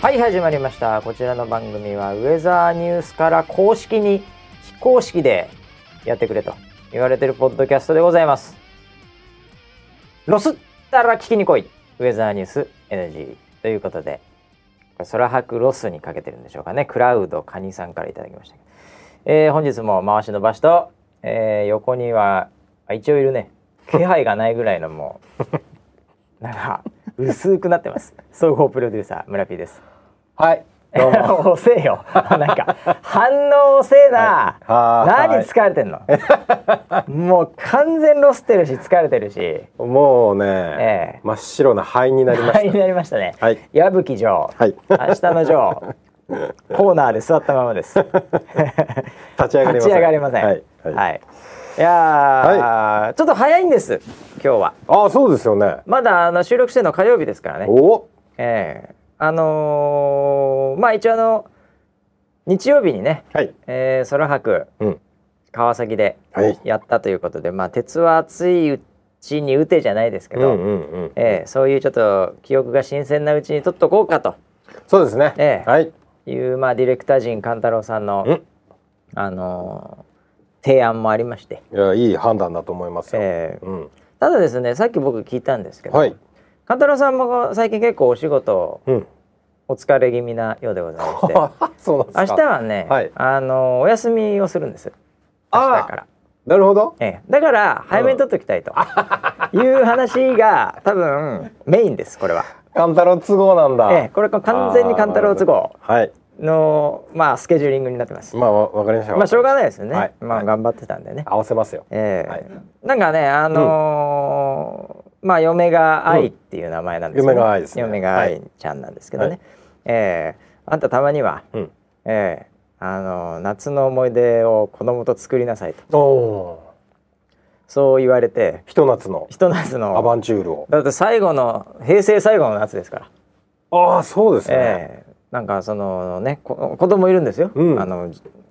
はい始まりました。こちらの番組はウェザーニュースから公式に非公式でやってくれと言われてるポッドキャストでございます。ロスったら聞きに来い。ウェザーニュース NG ということで空白ロスにかけてるんでしょうかね。クラウドカニさんからいただきました、えー、本日も回しの場所と、えー、横には一応いるね。気配がないぐらいのもう なんか薄くなってます。総合プロデューサー村 P です。はい。どうも。遅えよ。なんか反応遅えな、はい。何疲れてんの？もう完全ロスってるし疲れてるし。もうね、ええ。真っ白な灰になりまはいしなりましたね、はい。矢吹城、はい。明日の城。コーナーで座ったままです。た立ち上がりません。立ち上がりません。はい、ははい。い、いやー、ちょっと早いんです今日は。ああそうですよね。まだあの収録してるの火曜日ですからね。お。ええあのーまあ一応あの日曜日にね、はい。えー、空白うん。川崎ではい。やったということで、まあ鉄は熱いうちに打てじゃないですけど、うんうんうんええそういうちょっと記憶が新鮮なうちに取っとこうかと。そうですね、ええはい。いう、まあ、ディレクター陣勘太郎さんのうん、あのー提案もありまして、いやいい判断だと思いますよ、ええうん。ただですねさっき僕聞いたんですけど、はい勘太郎さんも最近結構お仕事うん。お疲れ気味なようでございまして。そうなんですか。明日はね、はい。あのーお休みをするんです。明日から。なるほど。ええ、だから早めに取っておきたいという話が多分メインですこれは。勘太郎都合なんだ、ええ、これ完全に勘太郎都合はい。のまあスケジューリングになってます。まあわわかりました。まあしょうがないですよね。はい。まあ頑張ってたんでね。合わせますよ。ええ。はい。なんかねあのーまあ嫁が愛っていう名前なんですけど、嫁が愛ですね。嫁が愛ちゃんなんですけどね。はい。ええ。あんたたまには、うん。ええあのー夏の思い出を子供と作りなさいと。そう言われてひと夏のひと夏のアバンチュールを。だって最後の平成最後の夏ですから。ああそうですね、ええ。なんかそのねこ子供いるんですよ。うん。あの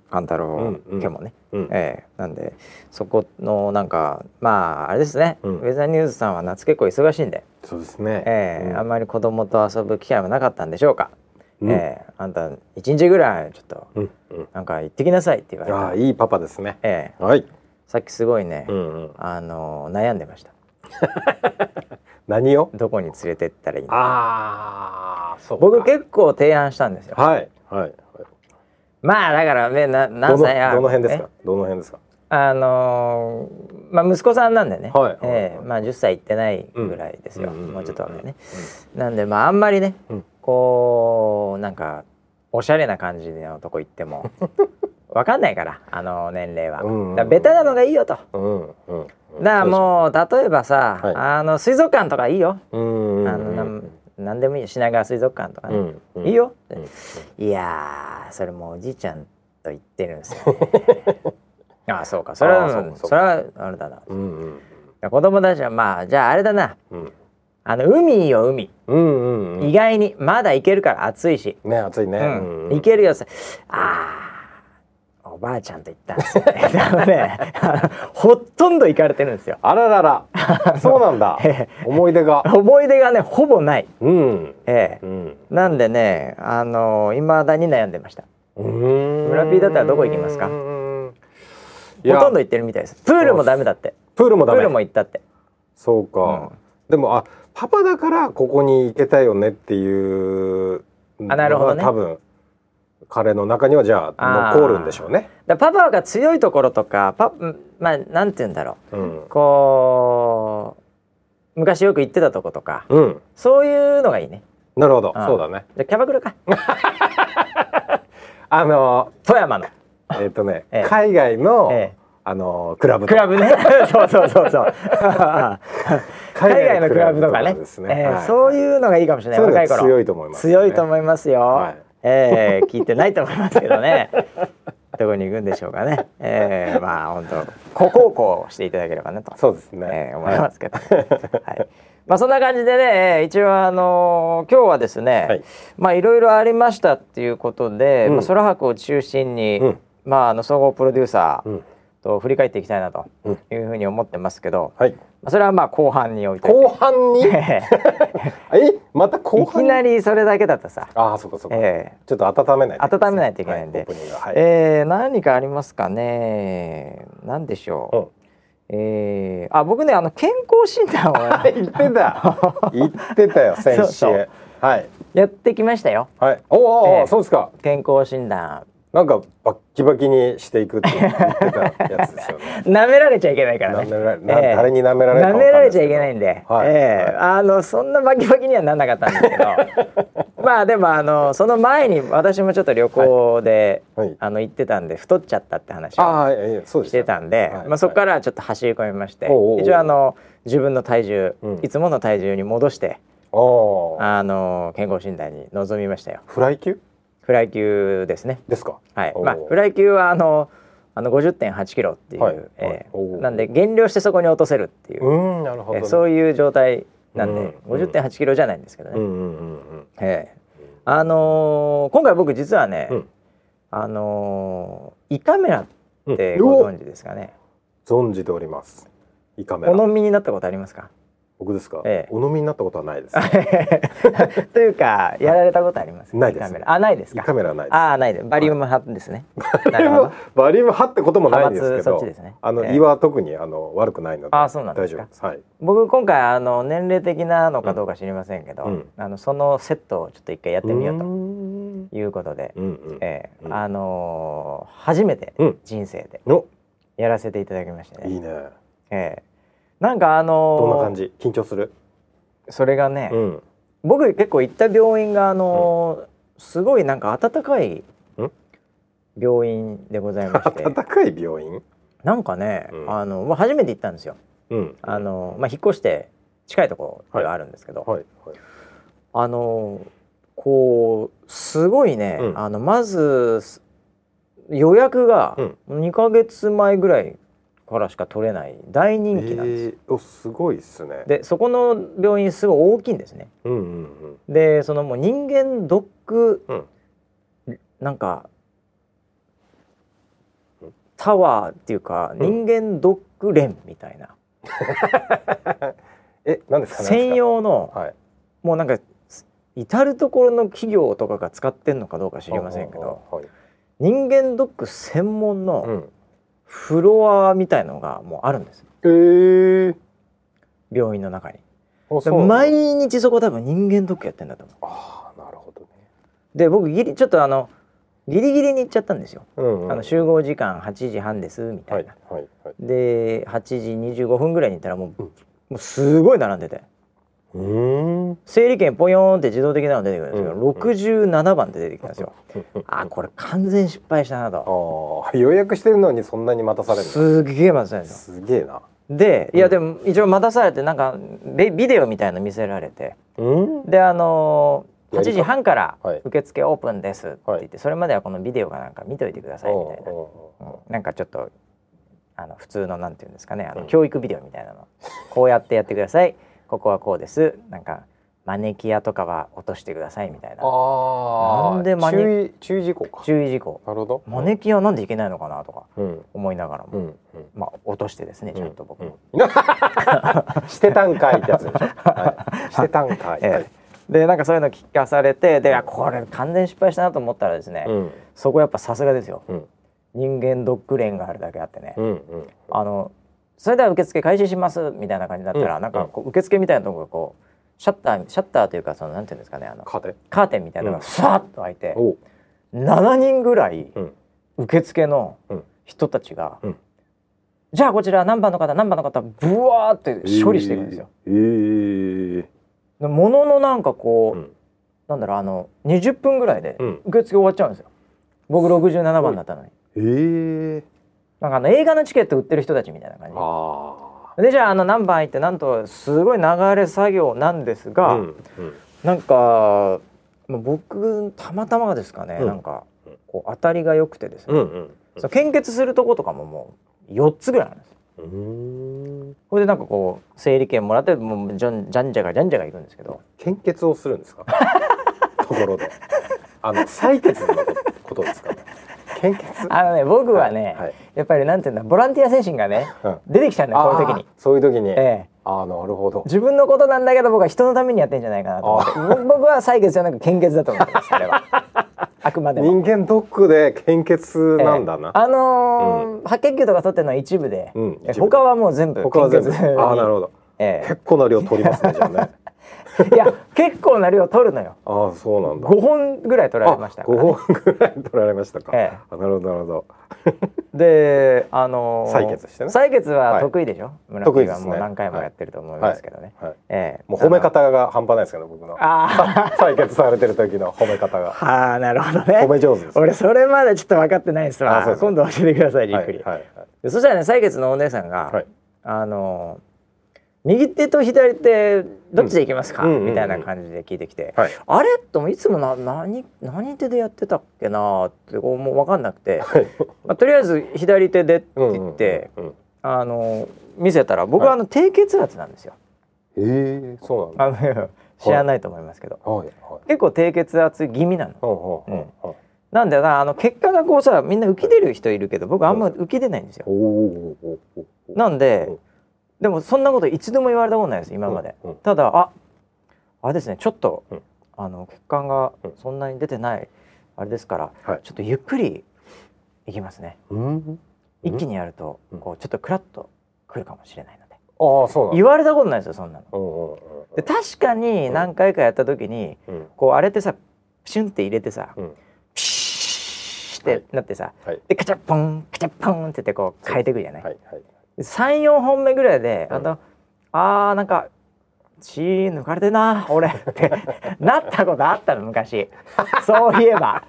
勘太郎うんうん。家もね。うん。ええ。なんでそこのなんかまああれですね、うん。ウェザーニューズさんは夏結構忙しいんで、そうですね。ええうん。あんまり子供と遊ぶ機会もなかったんでしょうか。うん。ええ。あんた一日ぐらいちょっとうんうん。なんか行ってきなさいって言われた。ああいいパパですね。ええ。はい、さっきすごいね、うんうん、あの悩んでました。何を？どこに連れてったらいいのか。僕結構提案したんですよ。はいはいまあだからねな何歳？あどの辺ですえ？かどの辺ですか？あのーまあ息子さんなんでね、はいええまあ10歳いってないぐらいですよ、うんうんもうちょっと若いね、なんでまああんまりね、うん。こうなんかおしゃれな感じのとこ行っても わかんないからあの年齢は、うんうんうん。だベタなのがいいよと、だかうんうんうん。らもう例えばさ、はい。あの水族館とかいいよ、うんうんうんあのなんなんでもいいよ品川水族館とかね、うんうん。いいよ、うんいやーそれもうおじいちゃんと言ってるんですよ、ね、ああそうか。それはああそれはあれだな。いうんうん。や子供たちはまあじゃああれだな。うん。あの海よ海、うんうんうん。意外にまだ行けるから暑いし、ね暑いね。うん。行けるよ。さあーおばあちゃんと行ったんですよね。ねほとんど行かれてるんですよ。あららら。そうなんだ。え思い出が。思い出がねほぼない、うん。ええ。うん。なんでねあの未だに悩んでました。村村 P だったらどこ行きますか？ほほとんど行ってるみたいです。プールもダメだって。プールもダメ。プールも行ったって。そうか、でもあパパだからここに行けたよねっていうあなるほどね。多分彼の中にはじゃあ残るんでしょうね。だパパが強いところとかパまあなんて言うんだろう。ん。うこう昔よく行ってたとことかうん、そういうのがいいね。なるほど。そうだね。じゃあキャバクラか。あの富山の、えっ、とね、ええ。海外の、えあのクラブクラブね。そうそうそうそう。海外のクラブとかね。ですえーはい。そういうのがいいかもしれない。若い頃。強いと思いますね。強いと思いますよ、はいえー聞いてないと思いますけどね。どこに行くんでしょうかね、えー、まあ本当ご孝行していただければねと。そうですね。えー思いますけど、はい。まあそんな感じでね、えー一応あのー今日はですね、はい。まあいろいろありましたっていうことで、うん。まあ空白を中心に、うん。まああの総合プロデューサーうんと振り返っていきたいなとうん。いうふうに思ってますけど、はい。まあそれはまあ後半に置いて。後半に？えまた後い半きなりそれだけだとさ、ああそうかそうか、えちょっと温めないと温めないといけないんで。はオープニングははい、えー何かありますかね？何でしょう、うん。えーあ僕ねあの健康診断を 言ってた。言ってたよ先週。はい。やってきましたよ。はい。おお、ええ。そうですか。健康診断なんかバッキバキにしていくって言ってたやつですよね。舐められちゃいけないからね。舐められなええ。誰に舐められるかめられちゃいけないんで、はい。ええ。はい。あのそんなバキバキにはなんなかったんですけど。まあでもあのその前に私もちょっと旅行で、はい。あの行ってたんで太っちゃったって話をしてたんで、はい。まあ、そこからちょっと走り込みまして、一応あの自分の体重、うん。いつもの体重に戻してあの健康診断に臨みましたよ。フライ級？フライ級ですね。ですか？はい。おうまあフライ級はあのあの50.8キロっていう、はい。はい。えー。おうなんで減量してそこに落とせるっていう、うんなるほど、ね、えーそういう状態なんで、うん50.8キロじゃないんですけどね、うんうんうんうん。ええあのー今回僕実はね、うん。あのー胃カメラうんってうん。ご存知ですかね、存じております。胃カメおラ飲みになったことありますか？僕ですか、ええ。お飲みになったことはないです。というかやられたことありますないです。あないです胃か？カメラはないです。ああないです。バリウム派ですね、バリウム派ってこともないんですけどっちですね。あの、ええ。胃は特にあの悪くないのであそうなんですか。大丈夫です。はい。僕今回あの年齢的なのかどうか知りませんけど、うん。あのそのセットをちょっと一回やってみようとん。いうことで、うんうん。ええ。うん。あのー初めてうん。人生でのやらせていただきましてね、いいね。ええなんかあのーどんな感じ？緊張する？それがね、うん。僕結構行った病院があのーすごいなんか温かい病院でございまして。暖かい病院？なんかね、うん。あのまあ初めて行ったんですよ。うん。あのまあ引っ越して近いところではあるんですけど、はいはい。あのこうすごいね、うん。あのまずす予約が2ヶ月前ぐらいからしか取れない大人気なんですよ。えー、おすごいっすね。でそこの病院すごい大きいんですね。うんうんうん。でそのもう人間ドック、うん。なんかうんタワーっていうか、うん。人間ドック連みたいな、え何ですか専用の、はい。もうなんか至る所の企業とかが使ってんのかどうか知りませんけど、はい。人間ドック専門うのんフロアみたいのがもうあるんですえー、病院の中に。毎日そこ多分人間ドックやってんだと思う。ああなるほどね。で僕ギリちょっとあのギリギリに行っちゃったんですよ。うんうんあの集合時間8時半ですみたはいいな。はいはいで8時25分ぐらいに行ったらもう,、うん。もうすごい並んでて。うーん整理券ポヨーンって自動的なの出てくるんですけど、うん67番って出てきたんですよ。あこれ完全失敗したなと。予約してるのにそんなに待たされるの？すげえ待たされるすげえな。でいやでも一応待たされてなんかビビデオみたいの見せられて。うん？であのー8やり方時半からはい。受付オープンですって言って、はいそれまではこのビデオがなんか見といてくださいみたいな、うなんかちょっとあの普通のなんていうんですかねあの、うん。教育ビデオみたいなの。こうやってやってください。ここはこうです。なんかマネキアとかは落としてくださいみたいな。ああなんでマネ注意注意事項か。注意事項。なるほど。マネキアなんでいけないのかなとかうん。思いながらも、うんうん。まあ落としてですねちゃんと僕も。うん。してたんかいってやつでしょ、はい、してたんかい、ええ。はいでなんかそういうの聞かされてであこれ完全失敗したなと思ったらですね、うん。そこやっぱさすがですよ。うん。人間ドッグレーンがあるだけあってね、うんうん。あのそれでは受付開始しますみたいな感じだったら、うんなんかこう受付みたいなところがこうシャッターシャッターというかそのなんていうんですかねあのカーテン？カーテンみたいなのがスワッと開いて、おう。7人ぐらいうん。受付のうん。人たちが、うん。じゃあこちら何番の方何番の方ブワーって処理していくんですよ。えー、えでもののなんかこう、うん。なんだろうあの20分ぐらいでうん。受付終わっちゃうんですよ。僕67番だったのに。ー、えー、なんかあの映画のチケット売ってる人たちみたいな感じ。あでじゃああの何番入ってなんとすごい流れ作業なんですあが、うんうん。なんかまあ僕たまたまですかね、うん。なんかこう当たりが良くてですね、うんうんその献血するとことかももう4つぐらいなんです。これでなんかこう整理券もらってもうじゃんじゃんじゃがじゃんじゃが行くんですけど。献血をするんですか？ところで。あの採血のことですか？献血？あのね僕はね、はいやっぱりなんていうんだボランティア精神がねうん。出てきちゃうんだよこういう時に。そういう時に、ええ。ああなるほど。自分のことなんだけど僕は人のためにやってんじゃないかなと思って。ぼ僕は採血じゃなく献血だと思ってますあれは。あくまでも。人間ドックで献血なんだな、ええ。あのー白血球とか取ってるのは一部で、うん。部他はもう全部献血に。ああなるほど。え結構な量取りますねじゃあね。え いや結構な量取るのよ。ああそうなんだ。5本ぐらい取られましたから、5ね、本ぐらい取られましたか、ええ。あなるほどなるほど。であのー採血してね。採血は得意でしょ、村木は得意ですね。もう何回もやってると思いますけどね、はい。ええ。もう褒め方が半端ないですけど僕の。あ 採血されてる時の褒め方が。ああなるほどね。褒め上手です俺それまでちょっと分かってないですわ。あそうです今度教えてくださいじっくり、はいはい。でそしたらね採血のお姉さんが、はい。あのー右手と左手どっちでいきますか、うんうんうん。うんみたいな感じで聞いてきて、はい。あれ？ともいつもな何何手でやってたっけなってこうもう分かんなくて、はい。まあ、とりあえず左手でって言って、うんうんうんあのー見せたら僕はあの低血圧なんですよ。ええそうなん 知らないと思いますけど、結構低血圧気味なの。なんだよなあの結果がこうさみんな浮き出る人いるけど僕あんま浮き出ないんですよ。なんで、うんでもそんなこと一度も言われたことないです今まで。うんうん。ただああれですねちょっと、うん。あの血管がうん。そんなに出てないあれですから、はい。ちょっとゆっくりいきますね。うん？一気にやると、うん。こうちょっとクラッとくるかもしれないので、ああそうな言われたことないですよそんなの。で確かに何回かやった時に、うん。こうあれってさプシュンって入れてさ、うん。ピシーってなってさ、はい。でカチャッポンカチャッポンって言ってこう変えていくじゃない？はいはい34本目ぐらいで、うん。あのあーなんか血抜かれてんな俺って なったことあったの昔。そういえば。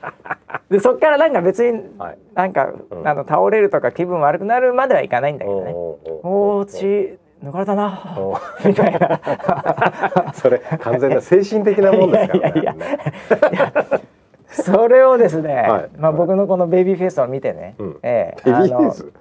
でそっからなんか別にはい。なんか、うん。あの倒れるとか気分悪くなるまではいかないんだけどね。おお血抜かれたなお みたいな。それ完全な精神的なもんですからね。いやいやそれをですね、はい。まあ僕のこのベイビーフェイスを見てね、うん。ええベビーフェイス？はい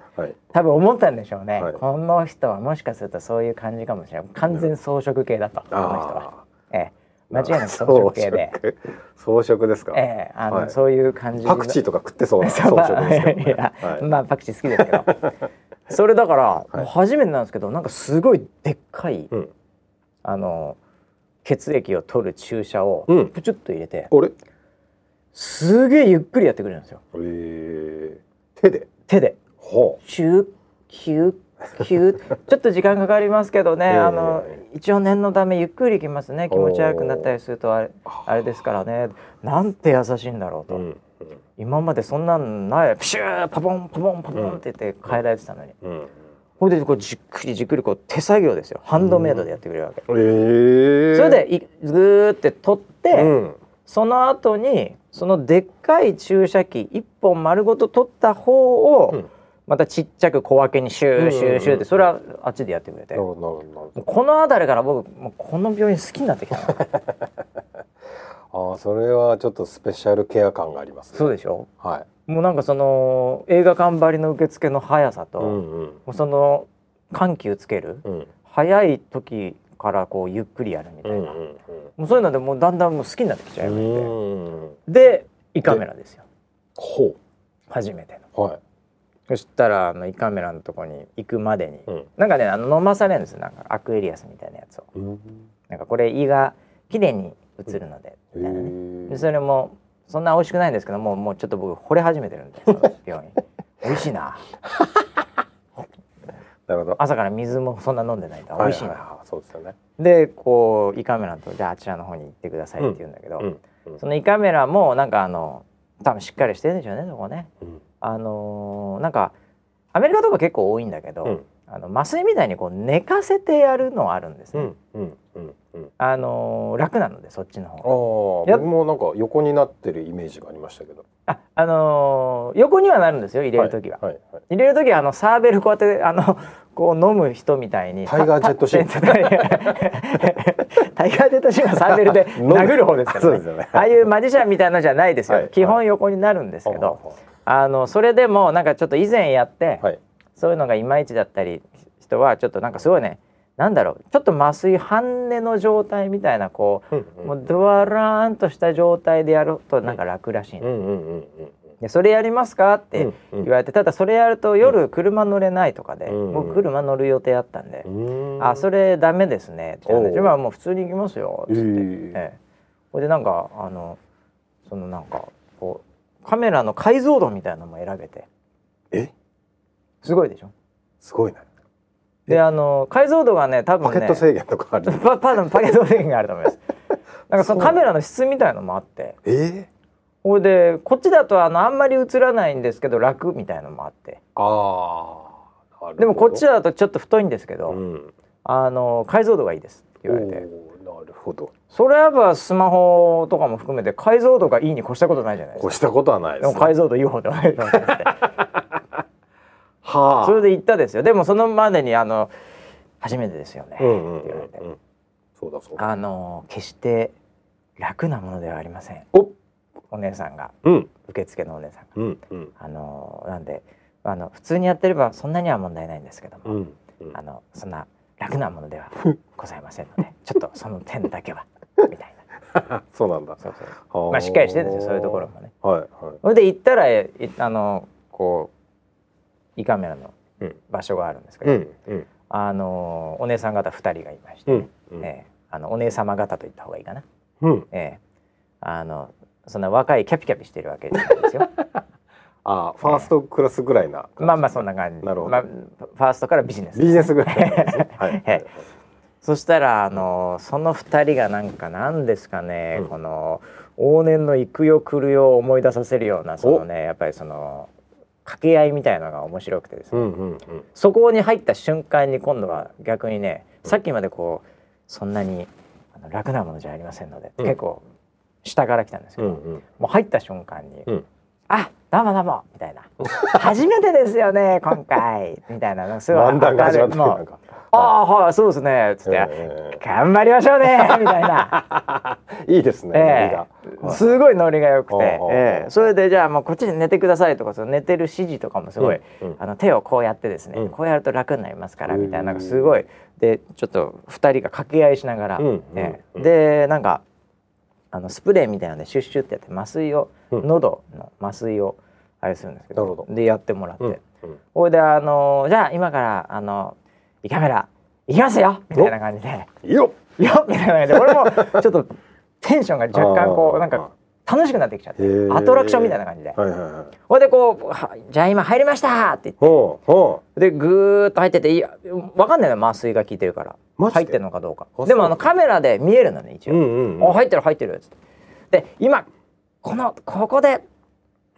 多分思ったんでしょうね、はい。この人はもしかするとそういう感じかもしれない。完全装飾系だと、この人は、あええ、あ間違いなく装飾系で、装飾。ですか？ええ、あの、はい。そういう感じパクチーとか食ってそうな 装飾ですけど。いやねはい。まあパクチー好きですけど。それだから、はい。初めてなんですけどなんかすごいでっかい、うん。あの血液を取る注射をうん。プチュッと入れて、あれ？すげえゆっくりやってくれるんですよ。えー。手で？手で。ほキュッキュッキュッ ちょっと時間かかりますけどね、ええ。あの一応念のためゆっくりいきますね。気持ち悪くなったりするとあれあれですからね。なんて優しいんだろうと、ううん。今までそんなんない。プシューパポンパポンパポンって言って変えられてたのに、うんほいでこうじっくりじっくりこう手作業ですよ。ハンドメイドでやってくれるわけ、え。ーそれでいぐーって取って、うん。その後にそのでっかい注射器一本丸ごと取った方を、うんまたちっちゃく小分けにシューシューシューってそれはあっちでやってくれて、この辺りから僕もうこの病院好きになってきた。な ああそれはちょっとスペシャルケア感がありますね。そうでしょ？はもうなんかその映画館張りの受付の速さと、いうんもうん。うその緩急つけるうん。早い時からこうゆっくりやるみたいな、うんもうそういうのでもうだんだんもう好きになってきちゃいまうしで胃カメラですよ。ほ初めての。うはいそしたらあの胃カメラのとこに行くまでに、うん。なんかねあの飲まされるんですよ。なんかアクエリアスみたいなやつを。うん。なんかこれ胃が綺麗に映るので、へみたいなね。ーでそれもそんな美味しくないんですけどもうもうちょっと僕惚れ始めてるんでその病院。美味しいな。なるほど。朝から水もそんな飲んでないと美味しいな、はははそうですよね。でこう胃カメラとじゃああちらの方に行ってくださいって言うんだけど、うんうんその胃カメラもなんかあの多分しっかりしてるんでしょうねそこねうんあのーなんかアメリカとか結構多いんだけど、うん。あの麻酔みたいにこう寝かせてやるのあるんですね、うんうんうんうん。あのー楽なのでそっちの方が。僕もなんか横になってるイメージがありましたけど。ああのー横にはなるんですよ入れる時は、はいはい入れる時はあのサーベルこうやってあの こう飲む人みたいにタイガージェットシン。タイガージェットシンはサーベルで殴る方ですからね。ね。ああいうマジシャンみたいなのじゃないですよ、はい基本横になるんですけど、はあのそれでもなんかちょっと以前やって、いはい。そういうのがいまいちだったり人はちょっとなんかすごいねなんだろうちょっと麻酔半寝の状態みたいなこう、うんうん。もうドワラーンとした状態でやるとなんか楽らしいんうんうんうんでそれやりますかって言われて、ただそれやると夜車乗れないとかで、うん。僕車乗る予定あったんで、うん。あそれダメですねって言われておう。じゃあもう普通に行きますよっつって、ええ。ええ。ほいでなんかあのそのなんかカメラの解像度みたいなのも選べて。え？すごいでしょ？すごいねであの解像度がね多分ねパケット制限とかある パパパケット制限があると思います。なんかそのカメラの質みたいのもあって。え？えほいでこっちだとあのあんまり映らないんですけど楽みたいのもあって。ああでもこっちだとちょっと太いんですけど、うん。あの解像度がいいですって言われて。なるほどそれやっぱスマホとかも含めて解像度がいいに越したことないじゃないですか。越したことはないでね。ですも解像度いい方でお願いはあ それで行ったですよ。でもそのまでにあの初めてですよね、うんうんって言われてそうだそうだ。あの決して楽なものではありません。おお姉さんが。うん。受付のお姉さんが。うんうん。あのなんであの普通にやってればそんなには問題ないんですけども、うんうん。あのそんな楽なものではございませんのでちょっとその点だけは そうなんだ。そうそう。はまあしっかりしてるんですよそういうところもね。はいはい。それで行ったらいあのこう胃カメラのうん。場所があるんですけど、うんうん。あのお姉さん方2人がいまして、うんうん。ええ。あのお姉様方と言った方がいいかな、うん。ええ。あのそんな若いキャピキャピしてるわけじゃないですよ。あファーストクラスぐらいなまあまあそんな感じ。なるほど。まあ、ファーストからビジネス。ビジネスぐらい はいそしたらあのその2人がなんか何ですかね、うん。この往年の行くよ来るよを思い出させるようなそのねやっぱりその掛け合いみたいのが面白くてですね、うんうんうん。そこに入った瞬間に今度は逆にねさっきまでこうそんなに楽なものじゃありませんので、うん。結構下から来たんですけど、うんうん。もう入った瞬間に「うん。あどうもどうも」みたいな「初めてですよね今回」みたいな。すごい漫談が始まっああはいそうですね」つって、え頑張りましょうね」みたいな、え いいですねえノリが。えすごいノリが良くて、ええ。それでじゃあもうこっちで寝てくださいとかその寝てる指示とかもすごい、うんうん。あの手をこうやってですね、うん。こうやると楽になりますからみたいなすごいでちょっと2人が掛け合いしながら、うんでなんかあのスプレーみたいなのでシュッシュってやって麻酔を、うん喉の麻酔をあれするんですけどでやってもらって、ほいであのじゃあ今からあの胃カメラ行きますよ！みたいな感じで。いいよよっ！みたいな感じで。俺もちょっとテンションが若干こうなんか楽しくなってきちゃって。アトラクションみたいな感じで。ほいでこうは「じゃあ今入りました!」って言って。でぐーっと入ってていやわかんないの麻酔が効いてるから。入ってるのかどうか。あでもあのカメラで見えるのね一う応、う入ってる入ってるっつって。で今このここで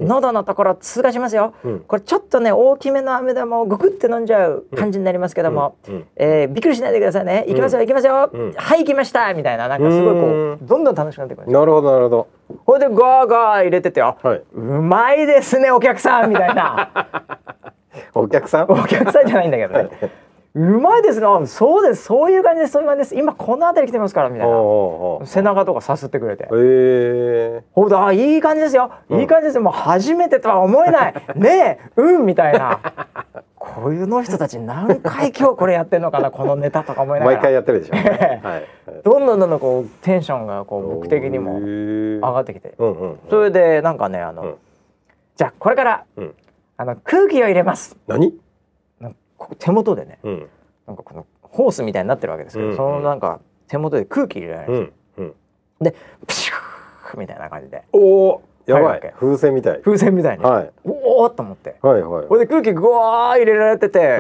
喉のところ通過しますよ、うん。これちょっとね大きめの飴玉をグクって飲んじゃう感じになりますけども、うん。うん。えーびっくりしないでくださいね。行きますよ行きますよ、うん。はい行きましたみたいな。なんかすごいこううどんどん楽しくなってくる。なるほどなるほど。ほいでガーガー入れててあはいうまいですねお客さんみたいな。お客さん？お客さんじゃないんだけどねうまいですねあそうです。そういう感じです。そういう感じです。今この辺り来てますからみたいな。背中とかさすってくれて。へえ。ほんとあいい感じですよ。うん。いい感じですよ。もう初めてとは思えない。ねえ うんみたいな。こういうの人たち何回今日これやってんのかなこのネタとか思いながら。毎回やってるでしょはい。どんどんどんどんこうテンションがこう僕的にも上上がってきて。うんうん。それでなんかねあの、うん。じゃあこれからうん。あの空気を入れます。何？こう手元でねうん。なんかこのホースみたいになってるわけですけど、うん。そのなんか手元で空気入れられるんですよ、でプシューみたいな感じで。おおやばい。風船みたい。風船みたいに、はい。おおっと思って。はいはい。これで空気ぐわー入れられてて、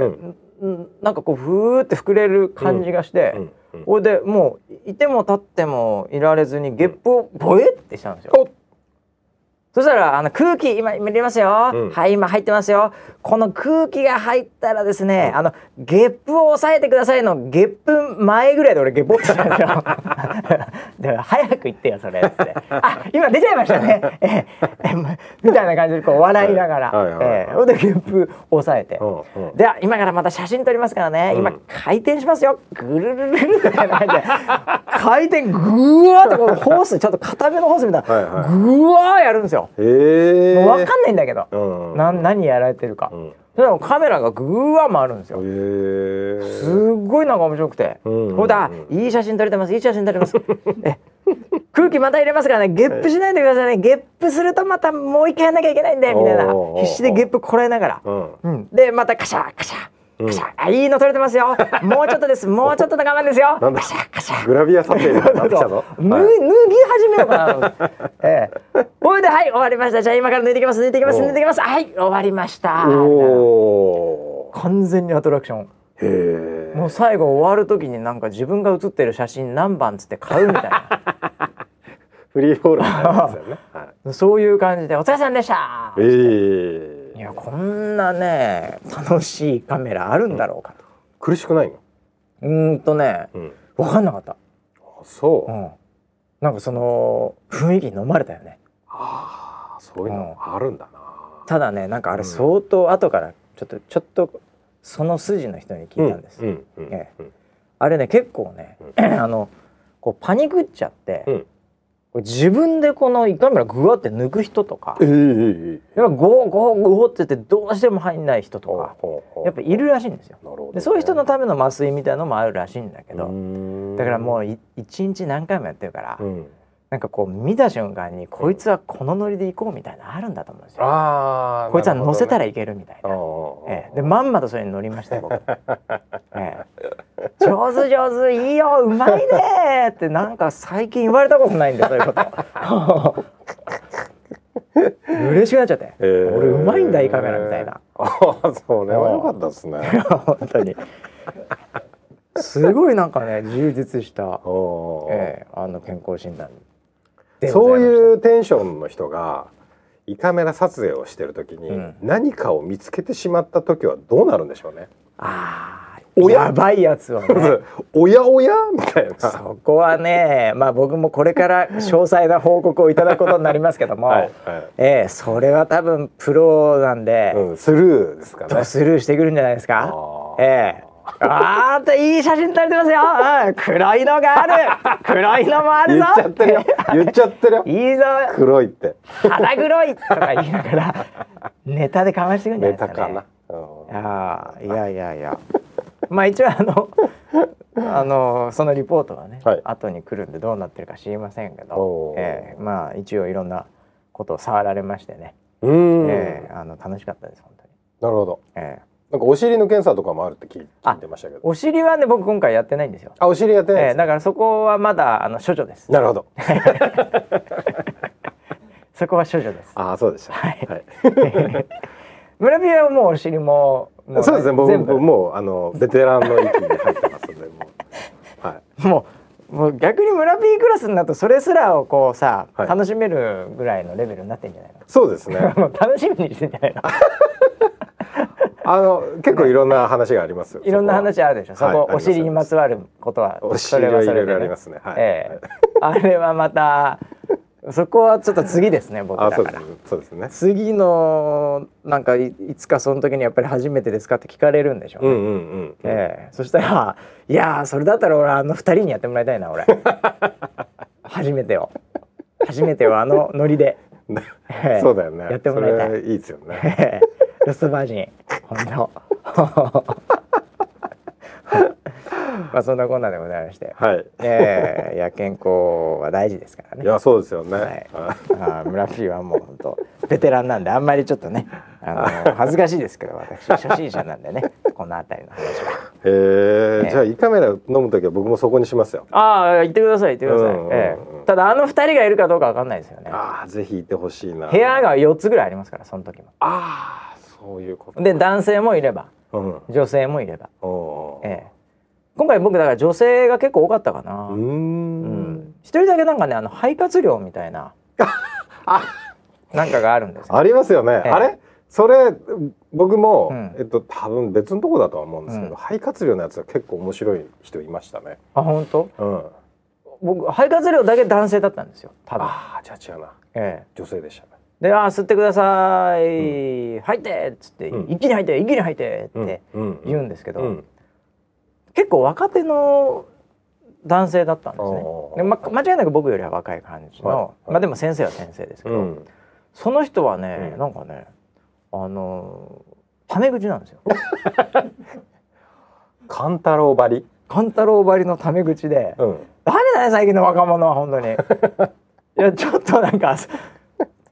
うん。んなんかこうふーって膨れる感じがして、うん。うん。これでもういても立ってもいられずにゲップをボエってしたんですよ。おそしたらあの空気今今入れますよ、うん。はい今入ってますよ。この空気が入ったらですね、あのゲップを抑えてくださいのゲップ前ぐらいで俺ゲップってしたんですよ。で早く言ってよそれ。っつってあ今出ちゃいましたね。えええみたいな感じでこう笑いながら、はえでゲップ抑えて、うんうん。では今からまた写真撮りますからね、うん。今回転しますよ。ぐるるるるみたいな感じで。回転ぐわーってこのホースちょっと固めのホースみたいな、はいはい。ぐわーやるんですよ。よ、へえもう分かんないんだけど、うん。な何やられてるか、うん。それでもカメラがぐわ回るんですよ、すっごいなんか面白くて、うんほらいい写真撮れてます。いい写真撮れてます。え空気また入れますからね。ゲップしないでくださいね。ゲップするとまたもう一回やんなきゃいけないんでみたいな。必死でゲップこらえながら、うん。うん、でまたカシャカシャうん。カシャ、あいいの撮れてますよ。もうちょっとです。もうちょっとの我慢ですよ。なんだ？カシャカシャグラビア撮影になってきたぞ脱ぎ始めようかな。ええ。ほいで、はい、終わりました。じゃあ今から抜いてきます、抜いてきます、抜いてきます。はい、終わりました。完全にアトラクション。もう最後終わる時になんか自分が写ってる写真何番つって買うみたいフリーフォールね。はい。な。そういう感じで、お疲れさんでした。ええいや、こんなね、楽しいカメラあるんだろうかと。苦しくないの？うーんとね、うん。わかんなかった。あそう。うん。なんかその雰囲気に飲まれたよね。ああそういうのあるんだな。ただね、なんかあれ相当後からちょっとちょっとその筋の人に聞いたんです。うんうんうんえあれね結構ね、あのこうパニクっちゃって、自分でこの胃カメラグワって抜く人とか、ええええやっぱゴーゴーゴーって言ってどうしても入んない人とか、やっぱいるらしいんですよ。でそういう人のための麻酔みたいなのもあるらしいんだけど、どだからもうい一日何回もやってるから、うん。なんかこう見た瞬間にこいつはこのノリで行こうみたいなのあるんだと思うんですよ。ああこいつは乗せたらいいけるみたいあな。あええ、でまんまとそれに乗りましたよ僕、ええ、上手上手いいようまいねってなんか最近言われたことないんでそういうこと。嬉しくなっちゃって、ええ俺うまいんだいいカメラみたいな。ああそれは良かったですね。本当に。すごいなんかね充実した、ええ、あの健康診断そうざいうテンションの人が胃カメラ撮影をしてる時に、うん。何かを見つけてしまった時はどうなるんでしょうね。ああおや？やばいやつをね。おやおや？みたいな。そこはねまあ僕もこれから詳細な報告をいただくことになりますけども、はいはい。ええそれは多分プロなんで、うん、スルーですかね。ドスルーしてくるんじゃないですか？あー。ええ。あーっていい写真撮れてますよ、うん、黒いのがある。黒いのもあるぞ。言っちゃってるよ。言っちゃってるよ。いいぞ。黒いって。肌黒い。とか言いながらネタでかましてくるんじゃないネタですかね。かな。うん。ああいやいやいやまあ一応あのあのそのリポートはね、はい後に来るんでどうなってるか知りませんけおどー、ええまあ一応いろんなことを触られましてね、うーん、ええあの楽しかったです本当に、なるほど。ええなんかお尻の検査とかもあるって聞いてましたけど。お尻はね僕今回やってないんですよ、あ、お尻やってないええです。だからそこはまだあの処女ですなるほど。そこは処女ですあ、そうでした。はいはい。村ピアはもうお尻ももそうですね。僕もうあの ベテランの域に入ってますんで、もうはい。もうもう逆に村 P クラスになるとそれすらをこうさ、はい楽しめるぐらいのレベルになってんじゃないそうですね。楽しみにしてんじゃないの？あの結構いろんな話がありますよ。いろんな話あるでしょ？そこ、はいお尻にまつわることはおそ尻はいろいろありますね。はい。ええあれはまたそこはちょっと次ですね僕あ、だからそうです。ね。次のなんかいいつかその時にやっぱり初めてですかって聞かれるんでしょうね、うんうんうん。ええそしたら「いやーそれだったら俺あの二人にやってもらいたいな俺 初めてを初めてをあのノリで、え えそうだよね。やってもらいたいいいですよね。ええロストバージン本当まあそんなこんなでございまして、はい。ええいや健康は大事ですからねいやそうですよね。はいはいあー村 P はもう本当ベテランなんであんまりちょっとねあの 恥ずかしいですけど私初心者なんでねこの辺りの話は。えーねじゃあ胃カメラ飲むときは僕もそこにしますよ。ああ言ってください言ってください、うんうんうんええただあの二人がいるかどうかわかんないですよねああぜひいてほしいな。部屋が4つぐらいありますからその時もああそういうこと。で男性もいればうん。女性もいれば、おーええ今回僕だから女性が結構多かったかな。うん。ん。一人だけなんかねあの肺活量みたいな。なんかがあるんです。よありますよね。ええ。あれ？それ僕も、うん。えっと多分別のとこだとは思うんですけど、うん。肺活量のやつは結構面白い人いましたね。あ本当？うん。僕肺活量だけ男性だったんですよ。多分。ああじゃあ違うな。ええ。女性でしたね。で「あー吸ってください、吐いて」っつって、うん。一気に吐いて一気に吐いて」ってうん。言うんですけど、うん結構若手の男性だったんですね。で、ま、間違いなく僕よりは若い感じの、はい。はい。まあでも先生は先生ですけど、うん。その人はね、うん。なんかねあのタメ口なんですよ。勘太郎ばり？勘太郎ばりのタメ口でうん。ダメだね最近の若者は本当に。いやちょっとなんか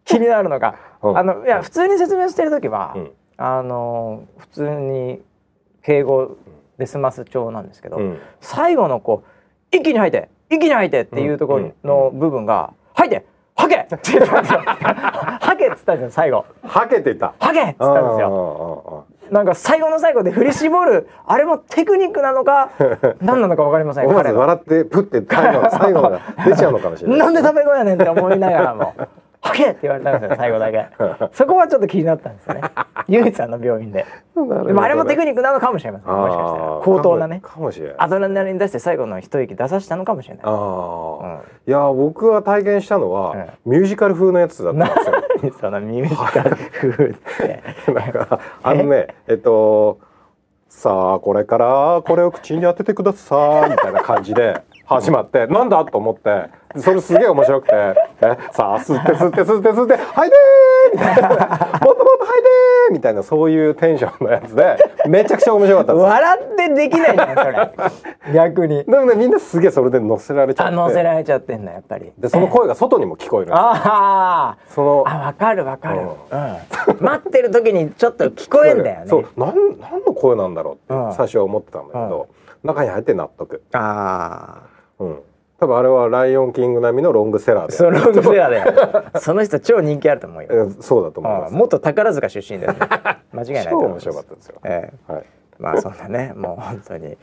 気になるのが、うん。あのいや普通に説明してる時は、うん。あの普通に敬語で済ます調なんですけど、うん最後のこう一気に吐いて一気に吐いてっていうところの部分が「吐いて吐け!」って言ったんですよ「吐け!」っつったんですよ最後はけてた「吐け!」っつったんですよ。よなんか最後の最後で振り絞るあれもテクニックなのか 何なのか分かりません彼の笑ってプって最後の最後が出ちゃうのかもしれない なんで食べ声やねんって思いながらも「はけ!」って言われたんですよ 最後だけ。そこはちょっと気になったんですよね。唯一あの病院で。でもあれもテクニックなのかもしれませんもしかしたら。高等なね。かもしれない。アドレナリン出して最後の一息出させたのかもしれない。ああ、いや僕は体験したのは、うん。ミュージカル風のやつだったんですよ。何そのミュージカル風って。なんかあのねえっとさあこれからこれを口に当ててくださいみたいな感じで始まってなんだと思ってそれすげえ面白くてえさあ吸って吸って吸って吸って吐いてーみたいな。もっともっと吐いてーみたいな。そういうテンションのやつでめちゃくちゃ面白かったんです。よ笑ってできないじゃんそれ。逆に。でもねみんなすげえそれで乗せられちゃって。あ乗せられちゃってんだやっぱり。でその声が外にも聞こえるんですよ。あそのああわかるわかる、ううん、待ってる時にちょっと聞こえんだよね。そうなんなんの声なんだろううん。って最初は思ってたんだけど、中に入って納得。あうん。多分あれはライオンキング並みのロングセラーそのロングセラーで その人超人気あると思うよ。えそうだと思います。元宝塚出身だよね。間違いないと思います。超面白かったですよ。ええ。はい。まあそんなねもう本当に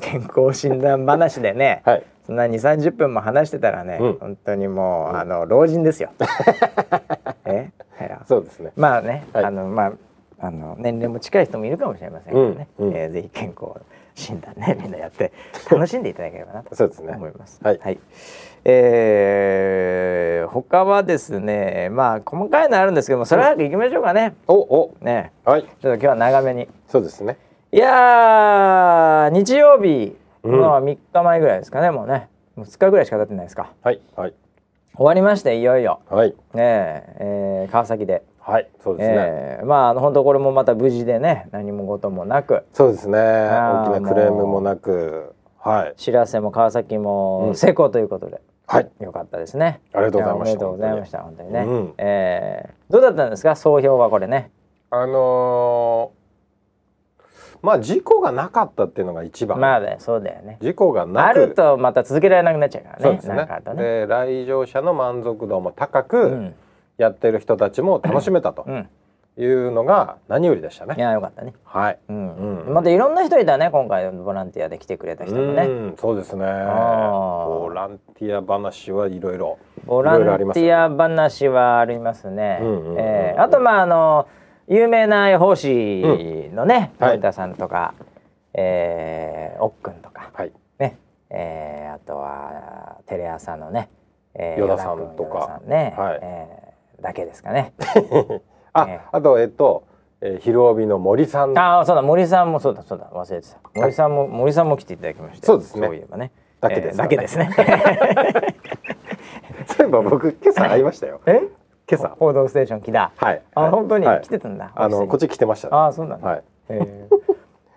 健康診断話でね、はい。そんな2 3 0分も話してたらね、うん。本当にもう、あの老人ですよ。えそうですね。まあね、はい。あのまああの年齢も近い人もいるかもしれませんけどね、うんうん。えーぜひ健康診断ねみんなやって楽しんでいただければなとそうですね。思います。はい。えー他はですねまあ細かいのあるんですけどもそれ早く行きましょうかね。おお。ね。はい。ちょっと今日は長めに。そうですね。いやー日曜日うん。の3日前ぐらいですかね、もうね。もう2日ぐらいしか経ってないですか。はい。はい。終わりましていよいよ。はい。ねええー川崎で、はいそうですね、えーまあ本当これもまた無事でね何も事もなく。そうですね。大きなクレームもなく。はい。知らせも川崎うん。も成功ということで、はい。よかったですね。ありがとうございましたやおめでとうございました本当に。ね、うん。えーどうだったんですか？総評はこれね。あのーまあ事故がなかったっていうのが一番、まあねそうだよね。事故がなく。あるとまた続けられなくなっちゃうからね。そうですね。ね。で来場者の満足度も高く、うんやってる人たちも楽しめたと。うん。いうのが何よりでしたね。いやよかったね。はい。うん。うん。またいろんな人いたね今回ボランティアで来てくれた人もね。うんそうですね。ボランティア話はいろいろ。ボランティア話はありますね。うんうんうんうんえーあとまああの有名な予報士のねはい。森田さんとかえーおっくんとか。はい。ね。えーあとはテレ朝のねえ与田さんとか。ね。はい。えーだけですかね あ、ええあとえっと、えー、昼帯の森さんああそうだ森さんもそうだそうだ忘れてた森さんも森さんも来ていただきましたよそうですねそういえばねだけですえーだけですね そういえば僕今朝会いましたよ。え？今朝。報道ステーション来たはい。あ、はい本当にはい来てたんだ。あのこっち。ち来てました、ね。ああ、そうなんだ。はい。えー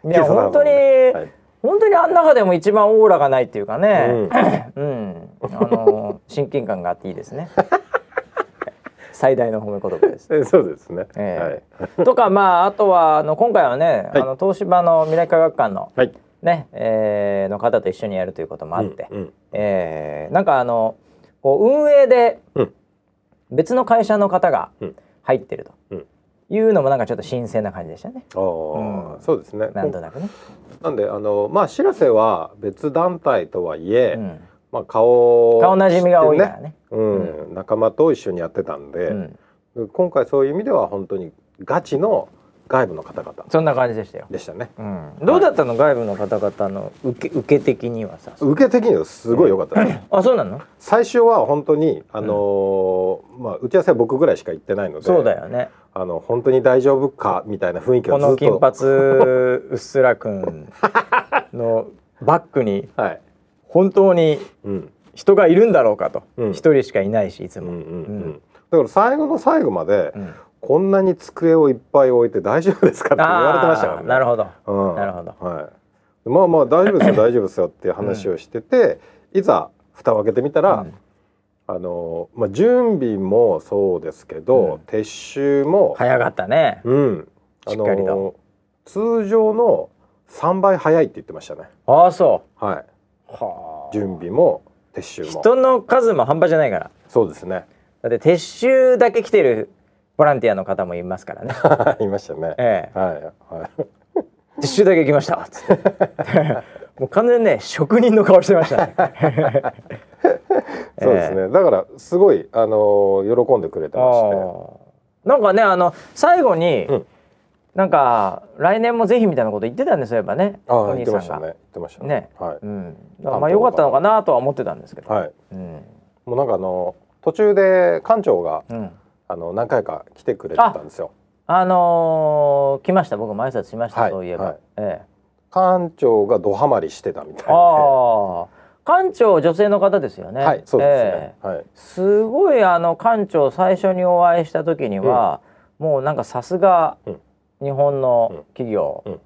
いや、本当に、はい本当にあん中でも一番オーラがないっていうかうね。ん。うん、あの親近感があっていいですね。最大の褒め言葉です。えそうですね。えとか、まあ、あとは、あの、今回はね、はいあの東芝の未来科学館の。はい。はい。ね、えーの方と一緒にやるということもあって、うんうんえーなんかあのこう運営でうん別の会社の方がうん入ってるとうんいうのもなんかちょっと新鮮な感じでしたね。ああ、うんそうですね。なんとなくね。なんであのまあしらせは別団体とはいえ、うんまあ顔顔なじみが多いからね。うん仲間と一緒にやってたんで、うん今回そういう意味では本当にガチの外部の方々そんな感じでしたよ。でしたね。うん、どうだったの、外部の方々の受け受け的にはさ。受け的にはすごい良かったです。あそうなの？最初は本当にあのーまあ打ち合わせは僕ぐらいしか行ってないので、そうだよね。あの本当に大丈夫かみたいな雰囲気こをずっとの金髪 うっすらくんのバックにはい。本当にうん人がいるんだろうかと。うん。一、人しかいないしいつも。だから最後の最後まで、うん。こんなに机をいっぱい置いて大丈夫ですかって言われてましたからね。なるほど。うん。なるほど。はい。まあまあ大丈夫ですよ 大丈夫ですよっていう話をしてて、いざ蓋を開けてみたら、うん。あのまあ準備もそうですけど、うん。撤収も、早かったね。うん、あしっかりのと通常の3倍早いって言ってましたね。ああそはい。うはあ。準備も撤収も。人の数も半端じゃないからそうですね。だって撤収だけ来てるボランティアの方もいますからね いましたね。ええはいはい。撤収だけ来ましたつって もう完全にね職人の顔してましたね そうですね。だからすごいあの喜んでくれてまして。なんかねあの最後に、うんなんか来年もぜひみたいなこと言ってたんですよやっぱね。あてましたね。兄さんが。言ってましたね。ね。はい。うん、まあ良かったのかなとは思ってたんですけど、はい。うん。もうなんかあの途中で館長がうん、あの何回か来てくれてたんですよ。あのー来ました。僕も挨拶しました、はい。そういえば、はい。ええ、館長がドハマりしてたみたいで。ああ館長女性の方ですよね。はい、そうですえね。はい。えすごいあの館長最初にお会いした時には、もうなんかさすがうん日本の企業、うん。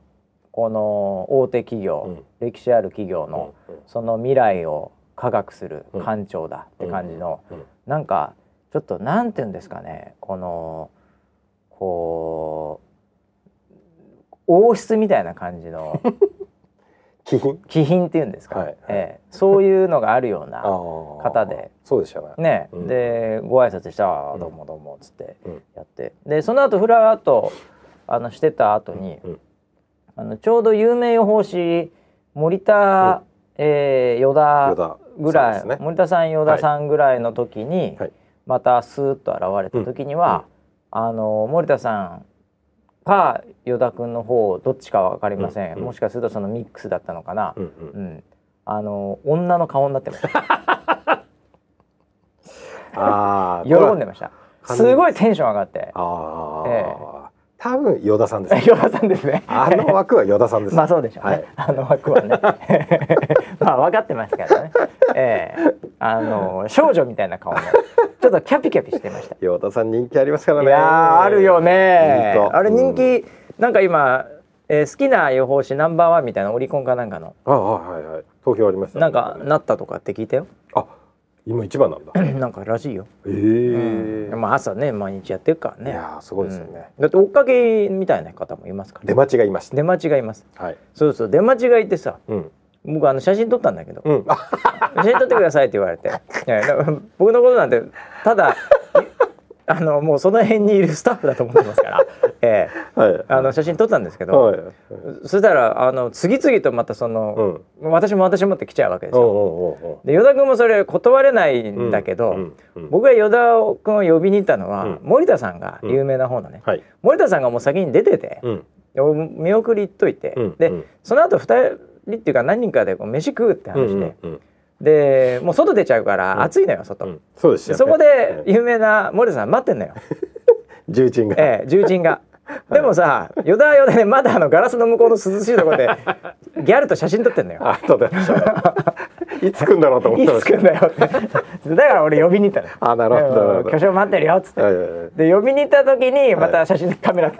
この大手企業、うん。歴史ある企業の、うん。うん。その未来を科学するうん。館長だって感じの、うん。うん。なんかちょっとなんて言うんですかねこのこう王室みたいな感じの 気品？気品っていうんですか、はいはい。ええ。そういうのがあるよう あなー。方で。そうでしたね。ね、うん。でご挨拶したら「うん。どうもどうも」っつってうん。やって。でその後ふらっとあのしてた後に、うんあのちょうど有名予報士森田、えー依田ぐらい、ね森田さん依田さんぐらいの時に、はいまたスーッと現れた時には、あの森田さんか依田君の方どっちかわかりません、うんうん。もしかするとそのミックスだったのかな、うんう。うん。んあの女の顔になってました。ああ。喜んでました。完すごいテンション上がって。ああ、え多分依田さんです、ね。依田さんですね。あの枠は依田さんです。まあそうでしょうね、はい。あの枠はね。まあ分かってますからね。ええ。あの少女みたいな顔のちょっとキャピキャピしてました。依田さん人気ありますからね。いやーあるよね。あれ人気、なんか今、えー好きな予報士ナンバーワンみたいなオリコンかなんかの。あはいはいはい。投票ありました。ね、なんかなったとかって聞いたよ。あ今一番なんだ。なんからしいよ、ええ。うん。まあ朝ね毎日やってるからね。いやーすごいですよね。うん。だって追っかけみたいな方もいますから。出待ちがいました。出待ちがいます。はい。そうそう。出待ちがいてさうん。僕あの写真撮ったんだけど。うん。あ写真撮ってくださいって言われて。僕のことなんてただい あのもうその辺にいるスタッフだと思ってますから、ええ。はい。あの写真撮ったんですけど、はい。そしたらあの次々とまたその、私も私もって来ちゃうわけですよ。で依田君もそれ断れないんだけど、うんうん僕が依田君を呼びに行ったのは、うん。森田さんが有名な方のね、はい。森田さんがもう先に出てて、うん。見送り行っといて、で、うん。うん。その後二人っていうか何人かでこう飯食うって話で、うんうんでもう外出ちゃうから暑いのよ外、うんそうですよね。そこで有名な森田さん待ってんのよ、重鎮が。ええ、重鎮が。でもさ、よだよだね、まだあのガラスの向こうの涼しいところで。ギャルと写真撮ってんのよ。あとで。いつ来んだろうと思っいてましたつ来んだよって。だから俺呼びに行ったの。あなるほど巨匠待ってるよっつって。はいはいはいで呼びに行った時にまた写真カメラ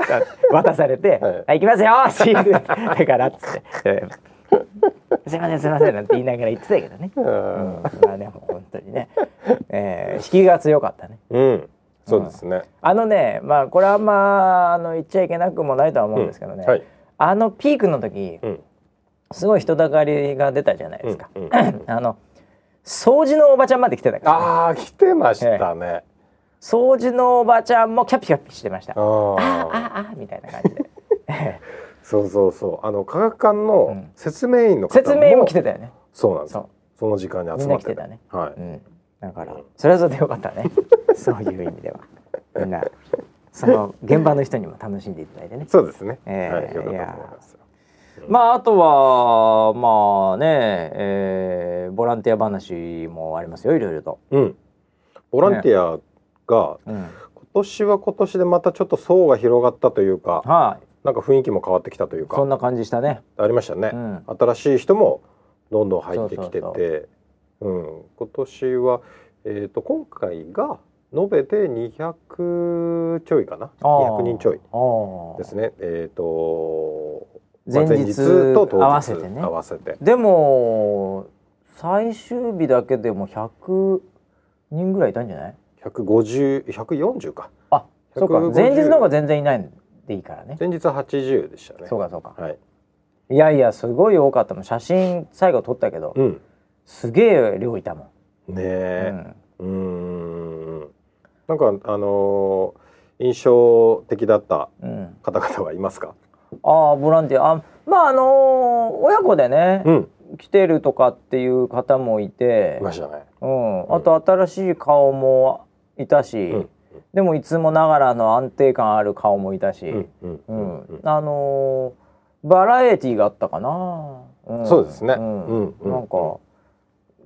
渡されて「はいはい、行きますよシールだから」っつってえー「すいませんすいません」なんて言いながら言ってたけどね、ううんん、まあねもう本当にね、えー、引きが強かったね。うん。そうですね。あのねまあこれはあんまあの言っちゃいけなくもないとは思うんですけどね、うんはい。あのピークの時うん。すごい人だかりが出たじゃないですか、うん。う んあの掃除のおばちゃんまで来てたから、ああ来てましたね。掃除のおばちゃんもキャピキャピしてました。ああああ。ああみたいな感じで そうそうそう。あの科学館うのん説明員の方説明も来てたよねそうなんですそう。その時間にみ集まっててたねはい。うんだからうんそれはそれでよかったね そういう意味ではみんなその現場の人にも楽しんでいただいてねそうですね。ええはい。よかったと思いますよ。まああとはまあね、えーボランティア話もありますよいろいろと、うん。ボランティアがうん、今年は今年でまたちょっと層が広がったというか、はいなんか雰囲気も変わってきたというか。そんな感じしたね。ありましたね。うん。新しい人もどんどん入ってきてて、うん、今年はえっ、と今回が延べで200ちょいかな。あー。200人ちょいですね。えっ、と前日まあ当日合わせてね。合わせて。でも最終日だけでも100人ぐらいいたんじゃない？150140か。あそうか。150前日の方が全然いないんでいいからね。前日は80でしたね。そうかそうか。はい。いやいやすごい多かった。もん写真最後撮ったけど、うん。すげえ量いたもん、ねえ。うん。うーん。なんかあのー印象的だったうん、方々はいますか？ああボランティア。あまああのー親子でね、うん。来てるとかっていう方もいて。いましたね。うん、あと新しい顔もいたし、うんでもいつもながらの安定感ある顔もいたし、うんうんううん。んうん。あのーバラエティーがあったかな、うん。そうですね。うん。うんうんなんか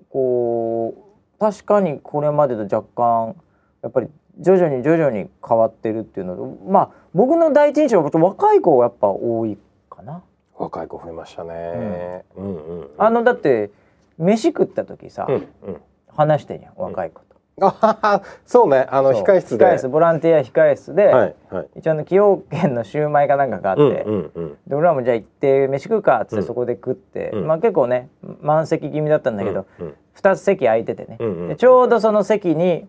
こう確かにこれまでと若干やっぱり徐々に徐々に変わってるっていうのとまあ僕の第一印象は若い子がやっぱ多いかな。若い子増えましたね。うんうんうん。あのだって飯食った時さ、うんうん。話してんやん若い子と。あそうねあの控室で。控室ボランティア控え室で、はいはい。一応あの崎陽軒のシューマイかなんかがあって、うんうんうん。で俺らもじゃあ行って飯食うかっつっうん。てそこで食って、うん。まあ結構ね満席気味だったんだけど、うん2つ席空いててね、うんうん。でちょうどその席に